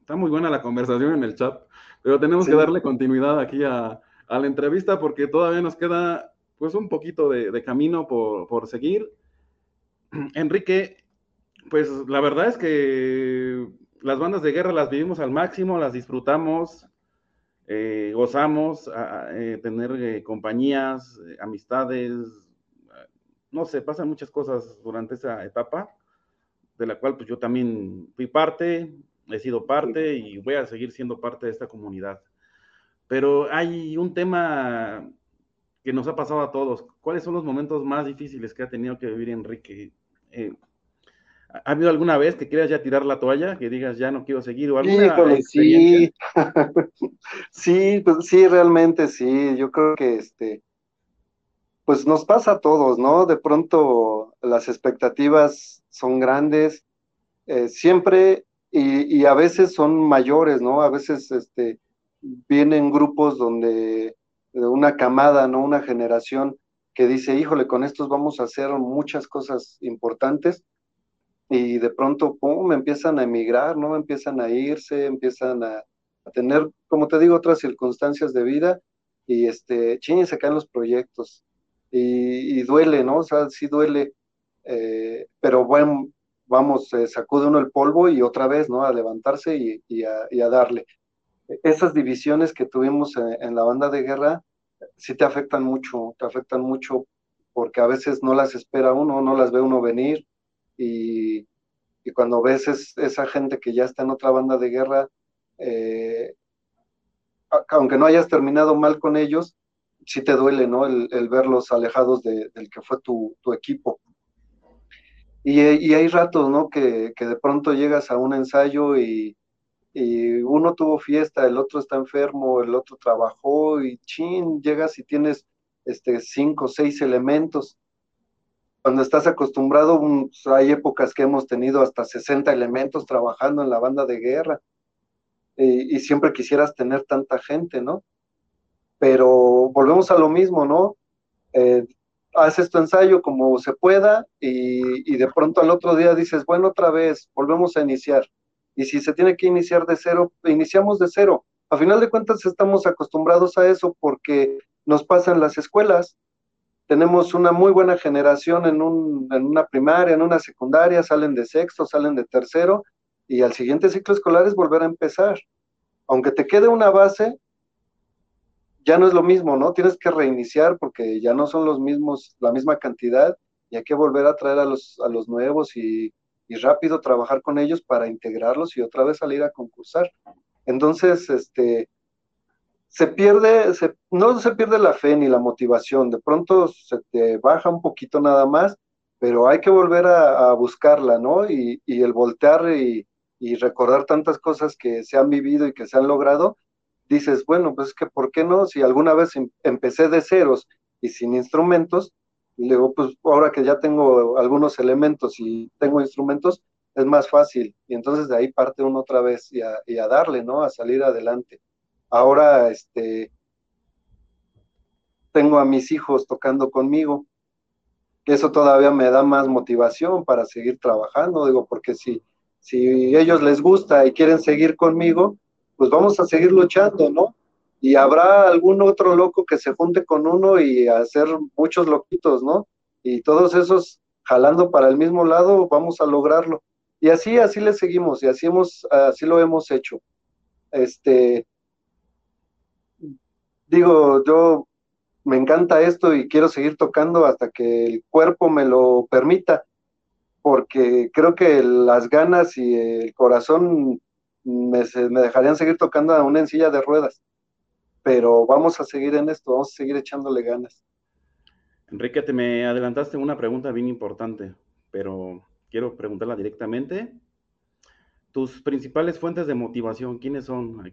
está muy buena la conversación en el chat, pero tenemos que darle continuidad aquí a, la entrevista porque todavía nos queda pues un poquito de, camino por, seguir. Enrique, pues la verdad es que las bandas de guerra las vivimos al máximo, las disfrutamos, eh, gozamos, a, eh, tener eh, compañías, amistades, no sé, pasan muchas cosas durante esa etapa, de la cual pues yo también fui parte, he sido parte y voy a seguir siendo parte de esta comunidad. Pero hay un tema que nos ha pasado a todos. ¿Cuáles son los momentos más difíciles que ha tenido que vivir Enrique? Eh, ¿Ha habido alguna vez que quieras ya tirar la toalla, que digas ya no quiero seguir o alguna sí, sí, pues sí, realmente sí. Yo creo que este, pues nos pasa a todos, ¿no? De pronto las expectativas son grandes. Eh, siempre y, a veces son mayores, ¿no? A veces este, vienen grupos donde de una camada, ¿no? Una generación que dice, híjole, con estos vamos a hacer muchas cosas importantes y de pronto, pum, empiezan a emigrar, ¿no? Empiezan a irse, empiezan a, tener, como te digo, otras circunstancias de vida y este, ching, se caen los proyectos y, duele, ¿no? O sea, sí duele, eh, pero bueno, vamos, sacude uno el polvo y otra vez, ¿no? A levantarse y, a, darle. Esas divisiones que tuvimos en, la banda de guerra sí te afectan mucho, te afectan mucho porque a veces no las espera uno, no las ve uno venir y, cuando ves esa gente que ya está en otra banda de guerra, eh, aunque no hayas terminado mal con ellos, sí te duele, ¿no? El, verlos alejados del que fue tu, equipo. Y, hay ratos, ¿no? Que, de pronto llegas a un ensayo y, uno tuvo fiesta, el otro está enfermo, el otro trabajó y chin, llegas y tienes este, cinco, seis elementos. Cuando estás acostumbrado, pues, hay épocas que hemos tenido hasta 60 elementos trabajando en la banda de guerra y, y siempre quisieras tener tanta gente, ¿no? Pero volvemos a lo mismo, ¿no? Eh, haces tu ensayo como se pueda y, de pronto al otro día dices, bueno, otra vez, volvemos a iniciar. Y si se tiene que iniciar de cero, iniciamos de cero. A final de cuentas estamos acostumbrados a eso porque nos pasan las escuelas. Tenemos una muy buena generación en, en una primaria, en una secundaria, salen de sexto, salen de tercero, y al siguiente ciclo escolar es volver a empezar. Aunque te quede una base, ya no es lo mismo, ¿no? Tienes que reiniciar porque ya no son los mismos, la misma cantidad, y hay que volver a traer a los, a los nuevos y, y rápido trabajar con ellos para integrarlos y otra vez salir a concursar. Entonces, este, se pierde, no se pierde la fe ni la motivación, de pronto se te baja un poquito nada más, pero hay que volver a, buscarla, ¿no? Y, el voltear y, recordar tantas cosas que se han vivido y que se han logrado, dices, bueno, pues es que, ¿por qué no? Si alguna vez em, empecé de ceros y sin instrumentos, y luego, pues ahora que ya tengo algunos elementos y tengo instrumentos, es más fácil. Y entonces de ahí parte uno otra vez y a, y a darle, ¿no? A salir adelante. Ahora, este, tengo a mis hijos tocando conmigo, eso todavía me da más motivación para seguir trabajando, digo, porque si, si ellos les gusta y quieren seguir conmigo, pues vamos a seguir luchando, ¿no? Y habrá algún otro loco que se junte con uno y hacer muchos loquitos, ¿no? Y todos esos jalando para el mismo lado, vamos a lograrlo. Y así, así le seguimos y así hemos, así lo hemos hecho. Este, digo, yo me encanta esto y quiero seguir tocando hasta que el cuerpo me lo permita, porque creo que las ganas y el corazón me, dejarían seguir tocando a una encilla de ruedas. Pero vamos a seguir en esto, vamos a seguir echándole ganas. Enrique, te me adelantaste una pregunta bien importante, pero quiero preguntarla directamente. Tus principales fuentes de motivación, ¿quiénes son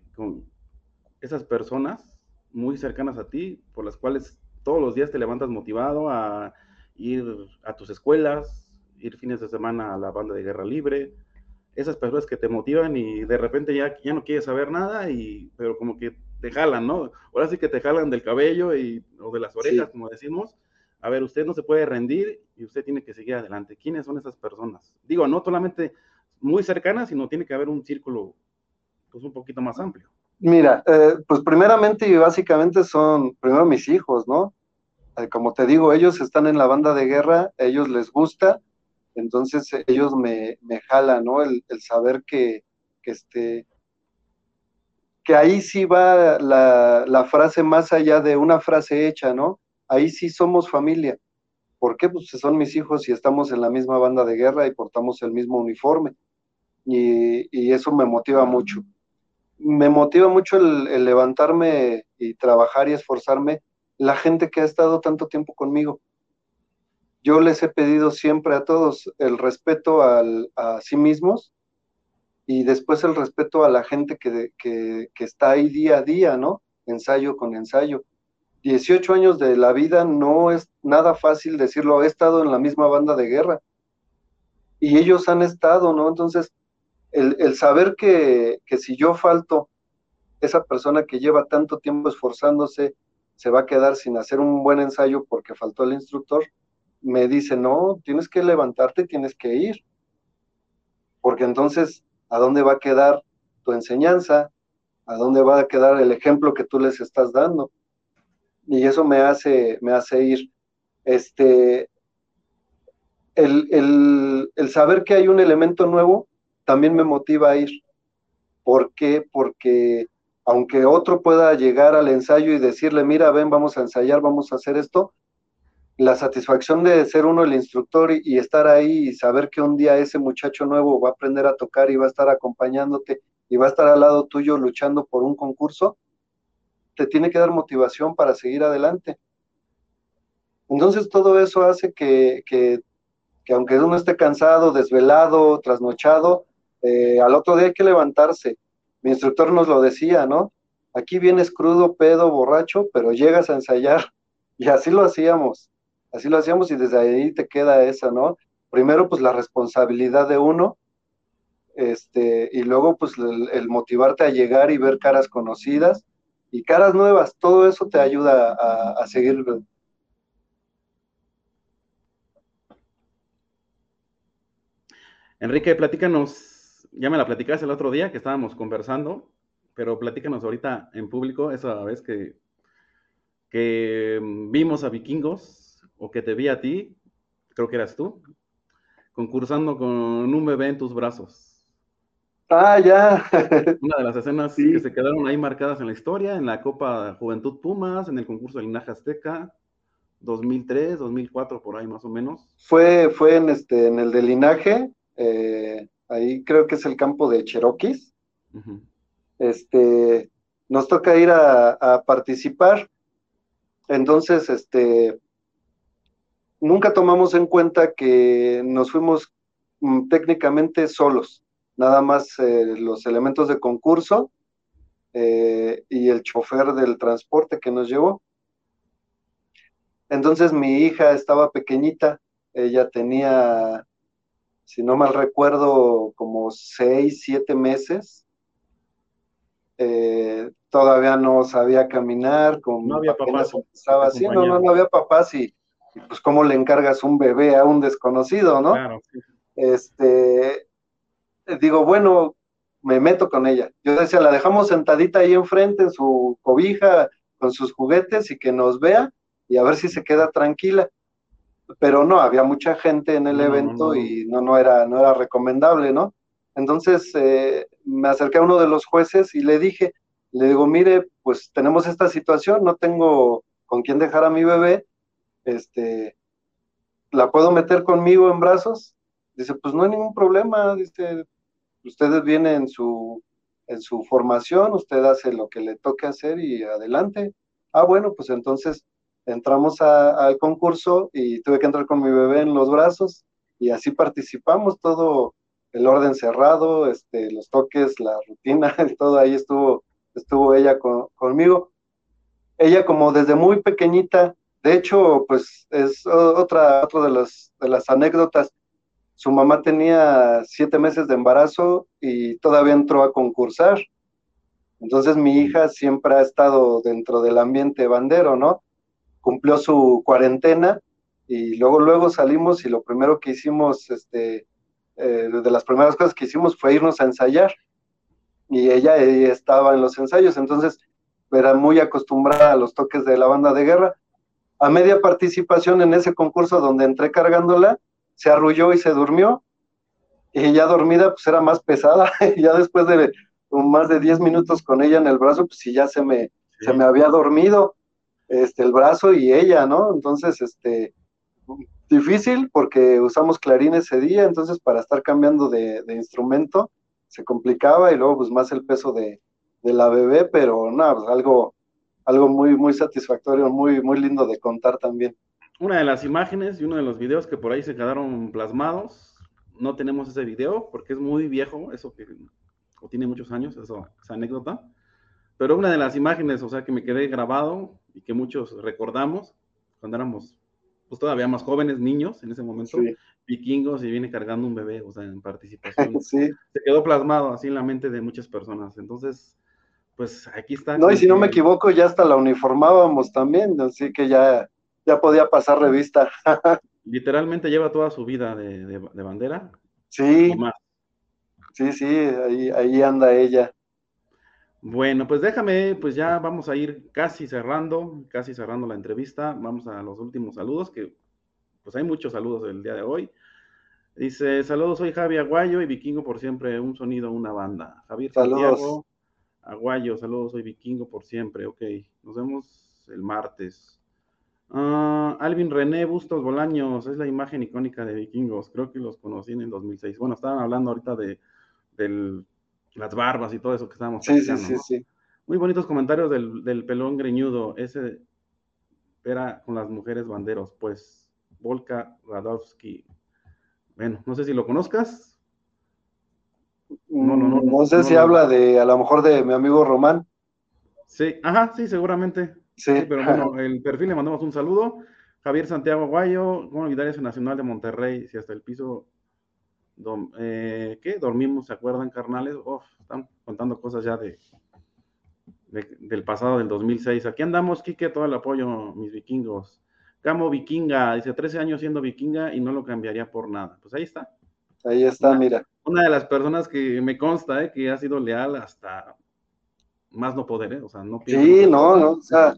esas personas muy cercanas a ti, por las cuales todos los días te levantas motivado a ir a tus escuelas, ir fines de semana a la banda de guerra libre, esas personas que te motivan y de repente ya, ya no quieres saber nada, y, pero como que te jalan, ¿no? Ahora sí que te jalan del cabello y, o de las orejas, como decimos. A ver, usted no se puede rendir y usted tiene que seguir adelante. ¿Quiénes son esas personas? Digo, no solamente muy cercanas, sino tiene que haber un círculo pues, un poquito más amplio. Mira, eh, pues primeramente y básicamente son primero mis hijos, ¿no? Eh, como te digo, ellos están en la banda de guerra, ellos les gusta, entonces ellos me, me jalan, ¿no? El, saber que, que, este, que ahí sí va la, la, frase más allá de una frase hecha, ¿no? Ahí sí somos familia. ¿Por qué? Pues son mis hijos y estamos en la misma banda de guerra y portamos el mismo uniforme. Y, y eso me motiva mucho me motiva mucho el, levantarme y trabajar y esforzarme la gente que ha estado tanto tiempo conmigo. Yo les he pedido siempre a todos el respeto a sí mismos y después el respeto a la gente que, que, que, está ahí día a día, ¿no? Ensayo con ensayo. 18 años de la vida no es nada fácil decirlo, he estado en la misma banda de guerra y ellos han estado, ¿no? Entonces, el, saber que, si yo falto, esa persona que lleva tanto tiempo esforzándose se va a quedar sin hacer un buen ensayo porque faltó el instructor, me dice, no, tienes que levantarte, tienes que ir. Porque entonces, ¿a dónde va a quedar tu enseñanza? ¿A dónde va a quedar el ejemplo que tú les estás dando? Y eso me hace, me hace ir. Este, el, el saber que hay un elemento nuevo también me motiva a ir. ¿Por qué? Porque aunque otro pueda llegar al ensayo y decirle, mira, ven, vamos a ensayar, vamos a hacer esto, la satisfacción de ser uno el instructor y, estar ahí y saber que un día ese muchacho nuevo va a aprender a tocar y va a estar acompañándote y va a estar al lado tuyo luchando por un concurso, te tiene que dar motivación para seguir adelante. Entonces todo eso hace que, que, que aunque uno esté cansado, desvelado, trasnochado, eh, al otro día hay que levantarse. Mi instructor nos lo decía, ¿no? Aquí vienes crudo, pedo, borracho, pero llegas a ensayar. Y así lo hacíamos, así lo hacíamos y desde ahí te queda esa, ¿no? Primero, pues la responsabilidad de uno, este, y luego, pues el, motivarte a llegar y ver caras conocidas y caras nuevas, todo eso te ayuda a, a seguir Enrique, platícanos ya me la platicaste el otro día que estábamos conversando, pero platícanos ahorita en público esa vez que, que vimos a vikingos o que te vi a ti, creo que eras tú, concursando con un bebé en tus brazos. Ah, ya. Una de las escenas que se quedaron ahí marcadas en la historia, en la Copa Juventud Pumas, en el concurso del Linaje Azteca, 2003, 2004, por ahí más o menos. Fue, fue en, este, en el de Linaje, eh, ahí creo que es el campo de Cherokees. Este, nos toca ir a, participar. Entonces, este, nunca tomamos en cuenta que nos fuimos mm, técnicamente solos nada más eh, los elementos de concurso eh, y el chofer del transporte que nos llevó. Entonces mi hija estaba pequeñita, ella tenía, si no mal recuerdo, como seis, siete meses. Eh, todavía no sabía caminar, con no había papás. Estaba así, no, no, no había papás y, pues cómo le encargas un bebé a un desconocido, ¿no? Claro, Este, digo, bueno, me meto con ella. Yo decía, la dejamos sentadita ahí enfrente en su cobija, con sus juguetes y que nos vea y a ver si se queda tranquila. Pero no, había mucha gente en el evento y no, no era, no era recomendable, ¿no? Entonces eh, me acerqué a uno de los jueces y le dije, le digo, mire, pues tenemos esta situación, no tengo con quién dejar a mi bebé, este, ¿la puedo meter conmigo en brazos? Dice, pues no hay ningún problema, dice, ustedes vienen en su, en su formación, usted hace lo que le toque hacer y adelante. Ah, bueno, pues entonces entramos al concurso y tuve que entrar con mi bebé en los brazos y así participamos, todo el orden cerrado, este, los toques, la rutina, todo ahí estuvo, estuvo ella conmigo. Ella como desde muy pequeñita, de hecho, pues es otra, otra de, las, de las anécdotas, su mamá tenía siete meses de embarazo y todavía entró a concursar. Entonces mi hija siempre ha estado dentro del ambiente bandero, ¿no? Cumplió su cuarentena y luego, luego salimos y lo primero que hicimos, este, eh, de las primeras cosas que hicimos fue irnos a ensayar. Y ella, ella estaba en los ensayos, entonces era muy acostumbrada a los toques de la banda de guerra. A media participación en ese concurso donde entré cargándola, se arrulló y se durmió. Y ya dormida, pues era más pesada. y ya después de más de 10 minutos con ella en el brazo, pues sí, ya se me, se me había dormido este, el brazo y ella, ¿no? Entonces, este, difícil porque usamos clarín ese día, entonces para estar cambiando de, instrumento se complicaba y luego pues más el peso de, la bebé, pero nada, pues algo, algo muy, muy satisfactorio, muy, muy lindo de contar también una de las imágenes y uno de los videos que por ahí se quedaron plasmados. No tenemos ese video porque es muy viejo, eso que o tiene muchos años, eso, esa anécdota. Pero una de las imágenes, o sea, que me quedé grabado y que muchos recordamos cuando éramos pues todavía más jóvenes, niños en ese momento, vikingos y viene cargando un bebé, o sea, en participación. Se quedó plasmado así en la mente de muchas personas. Entonces, pues aquí está. No, y si no me equivoco, ya hasta la uniformábamos también, así que ya ya podía pasar revista. Literalmente lleva toda su vida de, bandera. Sí. Sí, sí, ahí, ahí anda ella. Bueno, pues déjame, pues ya vamos a ir casi cerrando, casi cerrando la entrevista. Vamos a los últimos saludos, que pues hay muchos saludos el día de hoy. Dice, saludos, soy Javi Aguayo y Vikingo por siempre, un sonido, una banda. Javier Santiago Aguayo, saludos, soy Vikingo por siempre, ok. Nos vemos el martes. Ah, Alvin René Bustos Bolaños, es la imagen icónica de vikingos, creo que los conocí en el 2006. Bueno, estaban hablando ahorita de, las barbas y todo eso que estábamos sí, sí, sí, sí, Muy bonitos comentarios del, pelón greñudo, ese era con las mujeres banderos, pues, Volka Radowski. Bueno, no sé si lo conozcas. No, no, no. No sé si habla de, a lo mejor de mi amigo Román. Sí, ajá, sí, seguramente. Sí. pero bueno, el perfil le mandamos un saludo. Javier Santiago Guayo, ¿cómo olvidar ese Nacional de Monterrey? Si hasta el piso, eh, ¿qué? Dormimos, ¿se acuerdan, carnales? están contando cosas ya de, del pasado del 2006. Aquí andamos, Quique, todo el apoyo, mis vikingos. Camo Vikinga, dice 13 años siendo vikinga y no lo cambiaría por nada. Pues ahí está. Ahí está, mira. Una de las personas que me consta eh, que ha sido leal hasta más no poder, ¿eh? o sea, no Sí, no, no, o sea,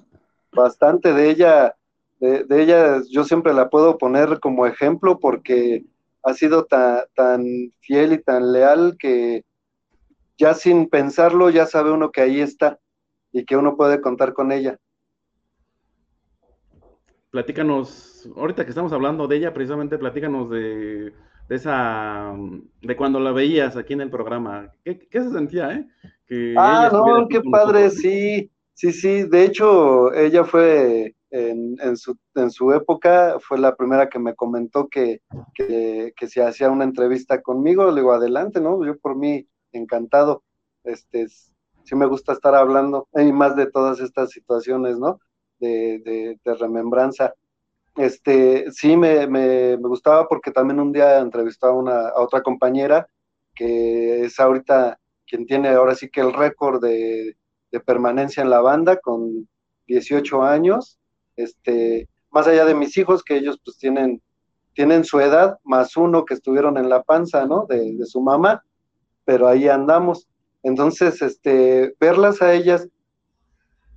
bastante de ella De, ella yo siempre la puedo poner como ejemplo porque ha sido tan fiel y tan leal que ya sin pensarlo ya sabe uno que ahí está y que uno puede contar con ella. Platícanos, ahorita que estamos hablando de ella, precisamente platícanos de, esa, de cuando la veías aquí en el programa. ¿Qué, se sentía, eh? ah, no, qué padre, sí, sí, sí. De hecho, ella fue en, su, en su época, fue la primera que me comentó que, que, que se hacía una entrevista conmigo. Le digo, adelante, ¿no? Yo por mí encantado. Este, sí me gusta estar hablando y más de todas estas situaciones, ¿no? De, de, remembranza. Este, sí me, me, gustaba porque también un día entrevistó a, una, otra compañera que es ahorita quien tiene ahora sí que el récord de, de permanencia en la banda con 18 años, este, más allá de mis hijos, que ellos pues tienen, tienen su edad, más uno que estuvieron en la panza, ¿no? De, su mamá, pero ahí andamos. Entonces, este, verlas a ellas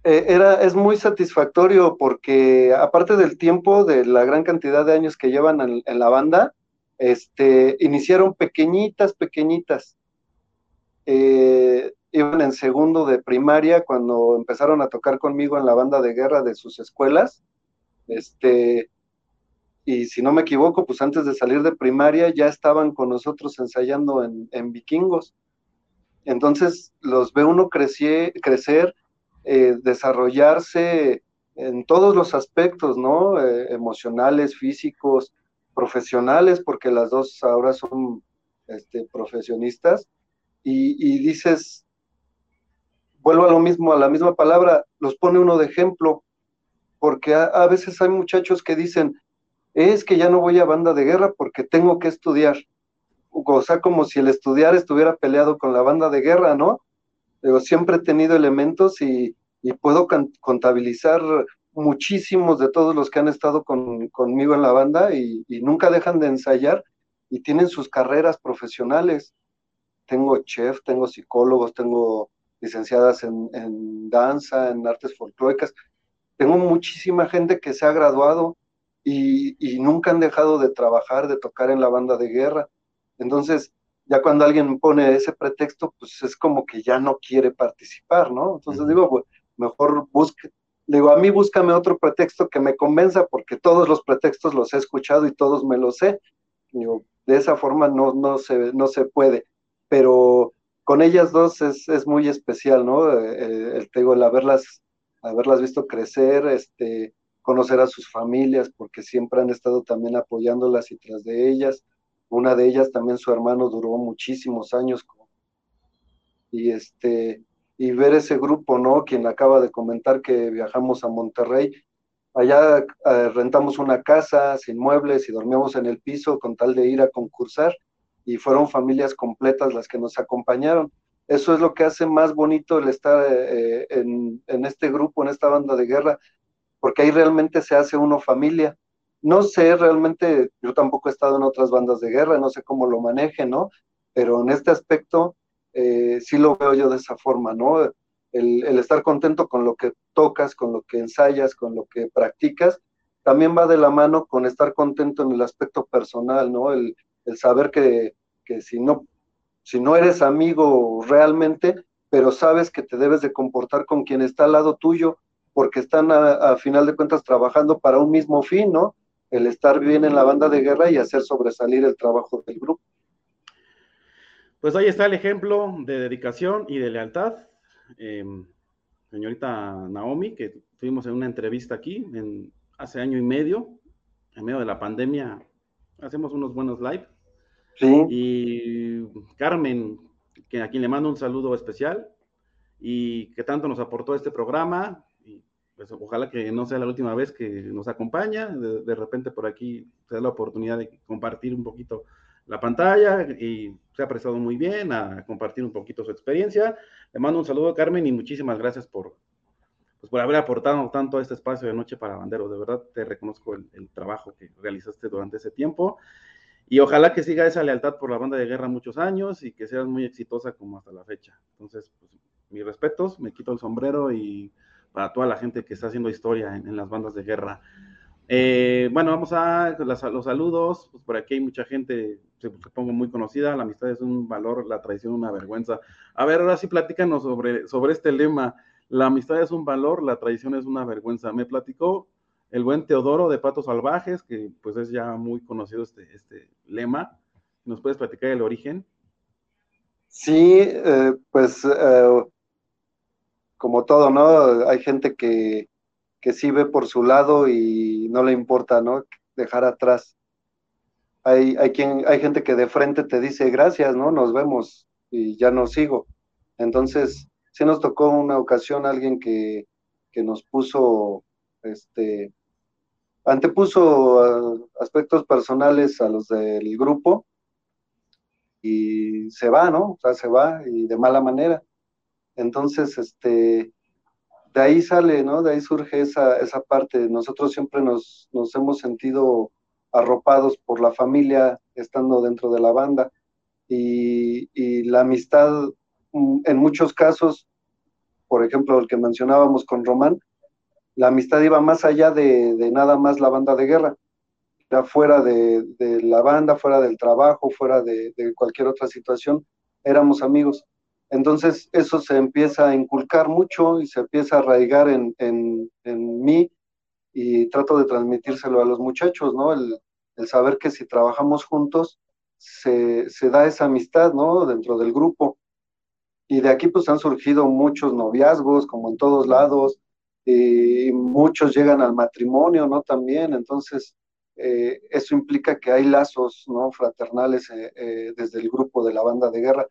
eh, era, es muy satisfactorio porque aparte del tiempo, de la gran cantidad de años que llevan en, la banda, este, iniciaron pequeñitas, pequeñitas. Eh, iban en segundo de primaria cuando empezaron a tocar conmigo en la banda de guerra de sus escuelas. Este, y si no me equivoco, pues antes de salir de primaria ya estaban con nosotros ensayando en, en vikingos. Entonces los ve uno crecer, eh, desarrollarse en todos los aspectos, ¿no? Eh, emocionales, físicos, profesionales, porque las dos ahora son este, profesionistas. Y, dices, vuelvo a lo mismo, a la misma palabra, los pone uno de ejemplo, porque a veces hay muchachos que dicen, es que ya no voy a banda de guerra porque tengo que estudiar o sea, como si el estudiar estuviera peleado con la banda de guerra, ¿no? Pero siempre he tenido elementos y, puedo contabilizar muchísimos de todos los que han estado conmigo en la banda y, nunca dejan de ensayar y tienen sus carreras profesionales. Tengo chef, tengo psicólogos, tengo licenciadas en, en danza, en artes folclóricas. Tengo muchísima gente que se ha graduado y, y, nunca han dejado de trabajar, de tocar en la banda de guerra. Entonces, ya cuando alguien pone ese pretexto, pues es como que ya no quiere participar, ¿no? Entonces digo, pues, mejor busque, digo, a mí búscame otro pretexto que me convenza, porque todos los pretextos los he escuchado y todos me los sé. Digo, de esa forma no, no, se, no se puede, pero con ellas dos es, es muy especial, ¿no? Eh, el, te digo, el haberlas, haberlas visto crecer, este, conocer a sus familias, porque siempre han estado también apoyándolas y tras de ellas una de ellas también su hermano duró muchísimos años. Y este, y ver ese grupo, ¿no? Quien acaba de comentar que viajamos a Monterrey. Allá eh, rentamos una casa sin muebles y dormíamos en el piso con tal de ir a concursar y fueron familias completas las que nos acompañaron. Eso es lo que hace más bonito el estar eh, en, en, este grupo, en esta banda de guerra, porque ahí realmente se hace uno familia. No sé realmente, yo tampoco he estado en otras bandas de guerra, no sé cómo lo manejen, ¿no? Pero en este aspecto eh, sí lo veo yo de esa forma, ¿no? El, estar contento con lo que tocas, con lo que ensayas, con lo que practicas, también va de la mano con estar contento en el aspecto personal, ¿no? El, saber que, si, no, si no eres amigo realmente, pero sabes que te debes de comportar con quien está al lado tuyo, porque están a final de cuentas trabajando para un mismo fin, ¿no? el estar bien en la banda de guerra y hacer sobresalir el trabajo del grupo. Pues ahí está el ejemplo de dedicación y de lealtad. Em, señorita Naomi, que tuvimos en una entrevista aquí en, hace año y medio, en medio de la pandemia, hacemos unos buenos live. Y Carmen, que a quien le mando un saludo especial y que tanto nos aportó este programa, pues ojalá que no sea la última vez que nos acompaña. De, repente por aquí se da la oportunidad de compartir un poquito la pantalla y se ha prestado muy bien a compartir un poquito su experiencia. Le mando un saludo Carmen y muchísimas gracias por, pues, por haber aportado tanto a este espacio de Noche para Banderos. De verdad te reconozco el, trabajo que realizaste durante ese tiempo. Y ojalá que siga esa lealtad por la banda de guerra muchos años y que seas muy exitosa como hasta la fecha. Entonces, pues, mis respetos, me quito el sombrero y para toda la gente que está haciendo historia en, las bandas de guerra. Eh, bueno, vamos a los saludos. Pues por aquí hay mucha gente, se, pongo muy conocida. La amistad es un valor, la traición una vergüenza. A ver, ahora sí platícanos sobre, sobre este lema. La amistad es un valor, la traición es una vergüenza. Me platicó el buen Teodoro de Patos Salvajes, que pues es ya muy conocido este, este lema. ¿Nos puedes platicar el origen? Sí, eh, pues eh, como todo, ¿no? Hay gente que, que sí ve por su lado y no le importa, ¿no? Dejar atrás. Hay, hay, quien, hay gente que de frente te dice gracias, ¿no? Nos vemos y ya no sigo. Entonces, sí nos tocó una ocasión alguien que, que nos puso, este, antepuso aspectos personales a los del grupo y se va, ¿no? O sea, se va y de mala manera. Entonces, este, de ahí sale, ¿no? De ahí surge esa, esa parte. Nosotros siempre nos, nos hemos sentido arropados por la familia estando dentro de la banda y, y la amistad mm, en muchos casos, por ejemplo, el que mencionábamos con Román, la amistad iba más allá de, nada más la banda de guerra, ya fuera de, la banda, fuera del trabajo, fuera de, cualquier otra situación, éramos amigos. Entonces eso se empieza a inculcar mucho y se empieza a arraigar en, mí y trato de transmitírselo a los muchachos, ¿no? El, el saber que si trabajamos juntos se, se, da esa amistad, ¿no? Dentro del grupo. Y de aquí pues han surgido muchos noviazgos, como en todos lados, y muchos llegan al matrimonio, ¿no? También, entonces eh, eso implica que hay lazos, ¿no? Fraternales eh, eh, desde el grupo de la banda de guerra.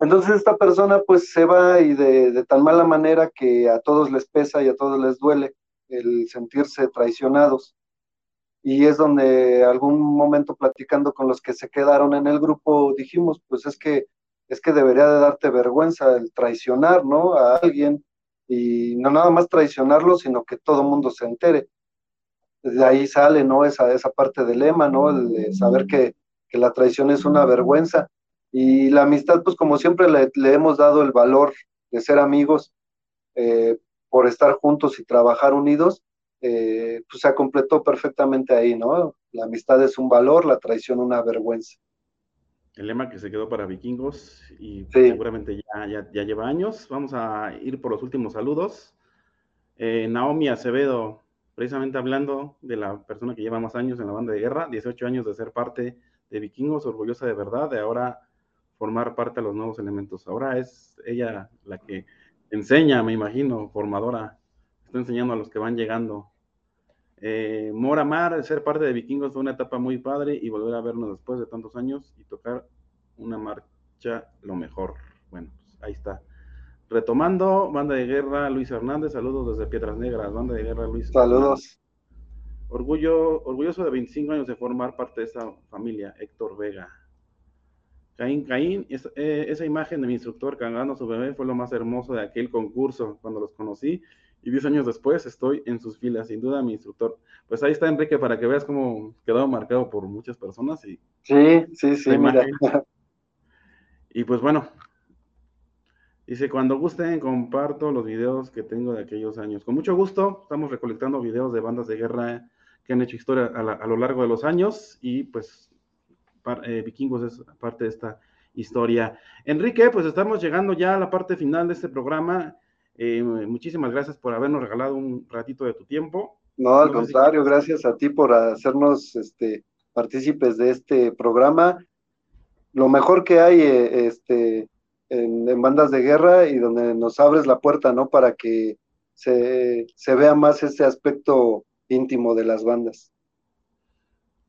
Entonces esta persona pues se va y de, de, tan mala manera que a todos les pesa y a todos les duele el sentirse traicionados. Y es donde algún momento platicando con los que se quedaron en el grupo dijimos, pues es que es que debería de darte vergüenza el traicionar, ¿no? A alguien y no nada más traicionarlo, sino que todo mundo se entere. De ahí sale, ¿no? Esa, esa parte del lema, ¿no? El de saber que, que la traición es una vergüenza y la amistad, pues como siempre le, le hemos dado el valor de ser amigos eh, por estar juntos y trabajar unidos, eh, pues se completó perfectamente ahí, ¿no? La amistad es un valor, la traición una vergüenza. El lema que se quedó para vikingos y sí. seguramente ya, ya, ya, lleva años. Vamos a ir por los últimos saludos. Eh, Naomi Acevedo, precisamente hablando de la persona que lleva más años en la banda de guerra, 18 años de ser parte de vikingos, orgullosa de verdad, de ahora formar parte de los nuevos elementos. Ahora es ella la que enseña, me imagino, formadora, está enseñando a los que van llegando. Eh, Mora Mar, ser parte de Vikingos fue una etapa muy padre y volver a vernos después de tantos años y tocar una marcha lo mejor. Bueno, pues ahí está. Retomando, banda de guerra Luis Hernández, saludos desde Piedras Negras, banda de guerra Luis. Saludos. Orgullo, orgulloso de 25 años de formar parte de esta familia, Héctor Vega. Caín, Caín, es, eh, esa imagen de mi instructor cargando a su bebé fue lo más hermoso de aquel concurso cuando los conocí y 10 años después estoy en sus filas, sin duda mi instructor. Pues ahí está Enrique para que veas cómo quedó marcado por muchas personas. Y sí, sí, sí, mira. Y pues bueno, dice, cuando gusten comparto los videos que tengo de aquellos años. Con mucho gusto, estamos recolectando videos de bandas de guerra que han hecho historia a, la, a lo largo de los años y pues eh, Vikingos es parte de esta historia. Enrique, pues estamos llegando ya a la parte final de este programa. Eh, muchísimas gracias por habernos regalado un ratito de tu tiempo. No, al no contrario, si... gracias a ti por hacernos este, partícipes de este programa. Lo mejor que hay eh, este, en, en, bandas de guerra y donde nos abres la puerta, ¿no? Para que se, se vea más ese aspecto íntimo de las bandas.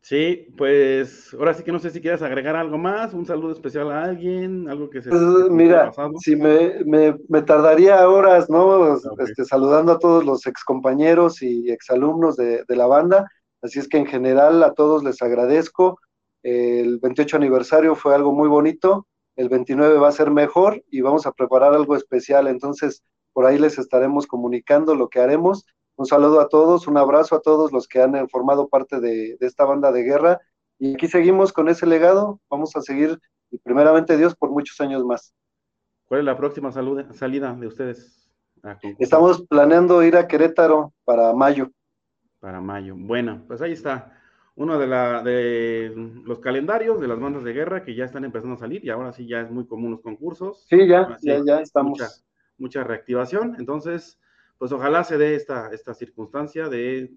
Sí, pues ahora sí que no sé si quieres agregar algo más, un saludo especial a alguien, algo que se... Pues, mira, si me, me, me, tardaría horas, ¿no? Okay. Este, saludando a todos los excompañeros y exalumnos de, de, la banda, así es que en general a todos les agradezco. El 28 aniversario fue algo muy bonito, el 29 va a ser mejor y vamos a preparar algo especial, entonces por ahí les estaremos comunicando lo que haremos un saludo a todos, un abrazo a todos los que han formado parte de, de, esta banda de guerra. Y aquí seguimos con ese legado. Vamos a seguir, y primeramente Dios, por muchos años más. ¿Cuál es la próxima salida de ustedes? Estamos planeando ir a Querétaro para mayo. Para mayo. Bueno, pues ahí está. Uno de, la, de los calendarios de las bandas de guerra que ya están empezando a salir y ahora sí ya es muy común los concursos. Sí, ya, ya, ya estamos. Mucha, mucha, reactivación. Entonces, pues ojalá se dé esta, esta circunstancia de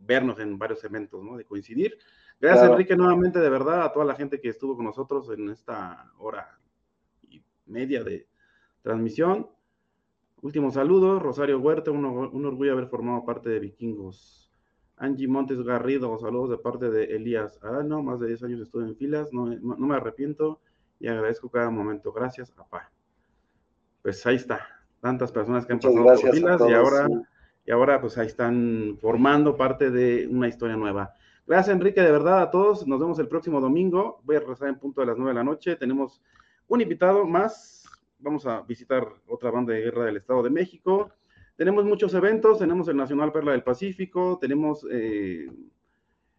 vernos en varios eventos, ¿no? De coincidir. Gracias, Enrique, nuevamente, de verdad, a toda la gente que estuvo con nosotros en esta hora y media de transmisión. Último saludo, Rosario Huerta, un, un orgullo haber formado parte de Vikingos. Angie Montes Garrido, saludos de parte de Elías no más de 10 años estuve en filas, no, no, me arrepiento y agradezco cada momento. Gracias, papá. Pues ahí está, tantas personas que han pasado por filas y ahora, y ahora pues ahí están formando parte de una historia nueva. Gracias, Enrique, de verdad a todos. Nos vemos el próximo domingo. Voy a regresar en punto de las 9 de la noche. Tenemos un invitado más vamos a visitar otra banda de guerra del Estado de México. Tenemos muchos eventos, tenemos el Nacional Perla del Pacífico, tenemos eh,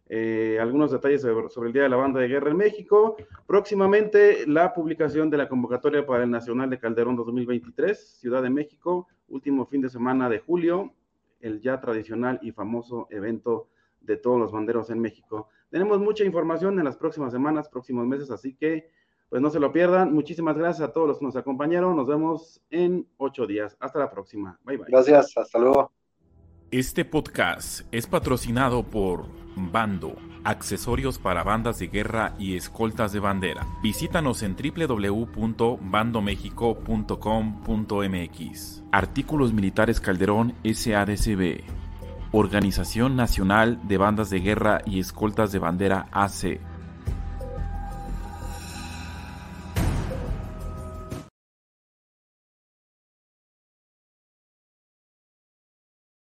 eh, algunos detalles sobre, el Día de la Banda de Guerra en México. Próximamente la publicación de la convocatoria para el Nacional de Calderón 2023, Ciudad de México, último fin de semana de julio, el ya tradicional y famoso evento de todos los banderos en México. Tenemos mucha información en las próximas semanas, próximos meses, así que pues no se lo pierdan. Muchísimas gracias a todos los que nos acompañaron. Nos vemos en ocho días. Hasta la próxima. Bye bye. Gracias. Hasta luego. Este podcast es patrocinado por Bando, accesorios para bandas de guerra y escoltas de bandera. Visítanos en www.bandomexico.com.mx. Artículos Militares Calderón SADCB. Organización Nacional de Bandas de Guerra y Escoltas de Bandera AC.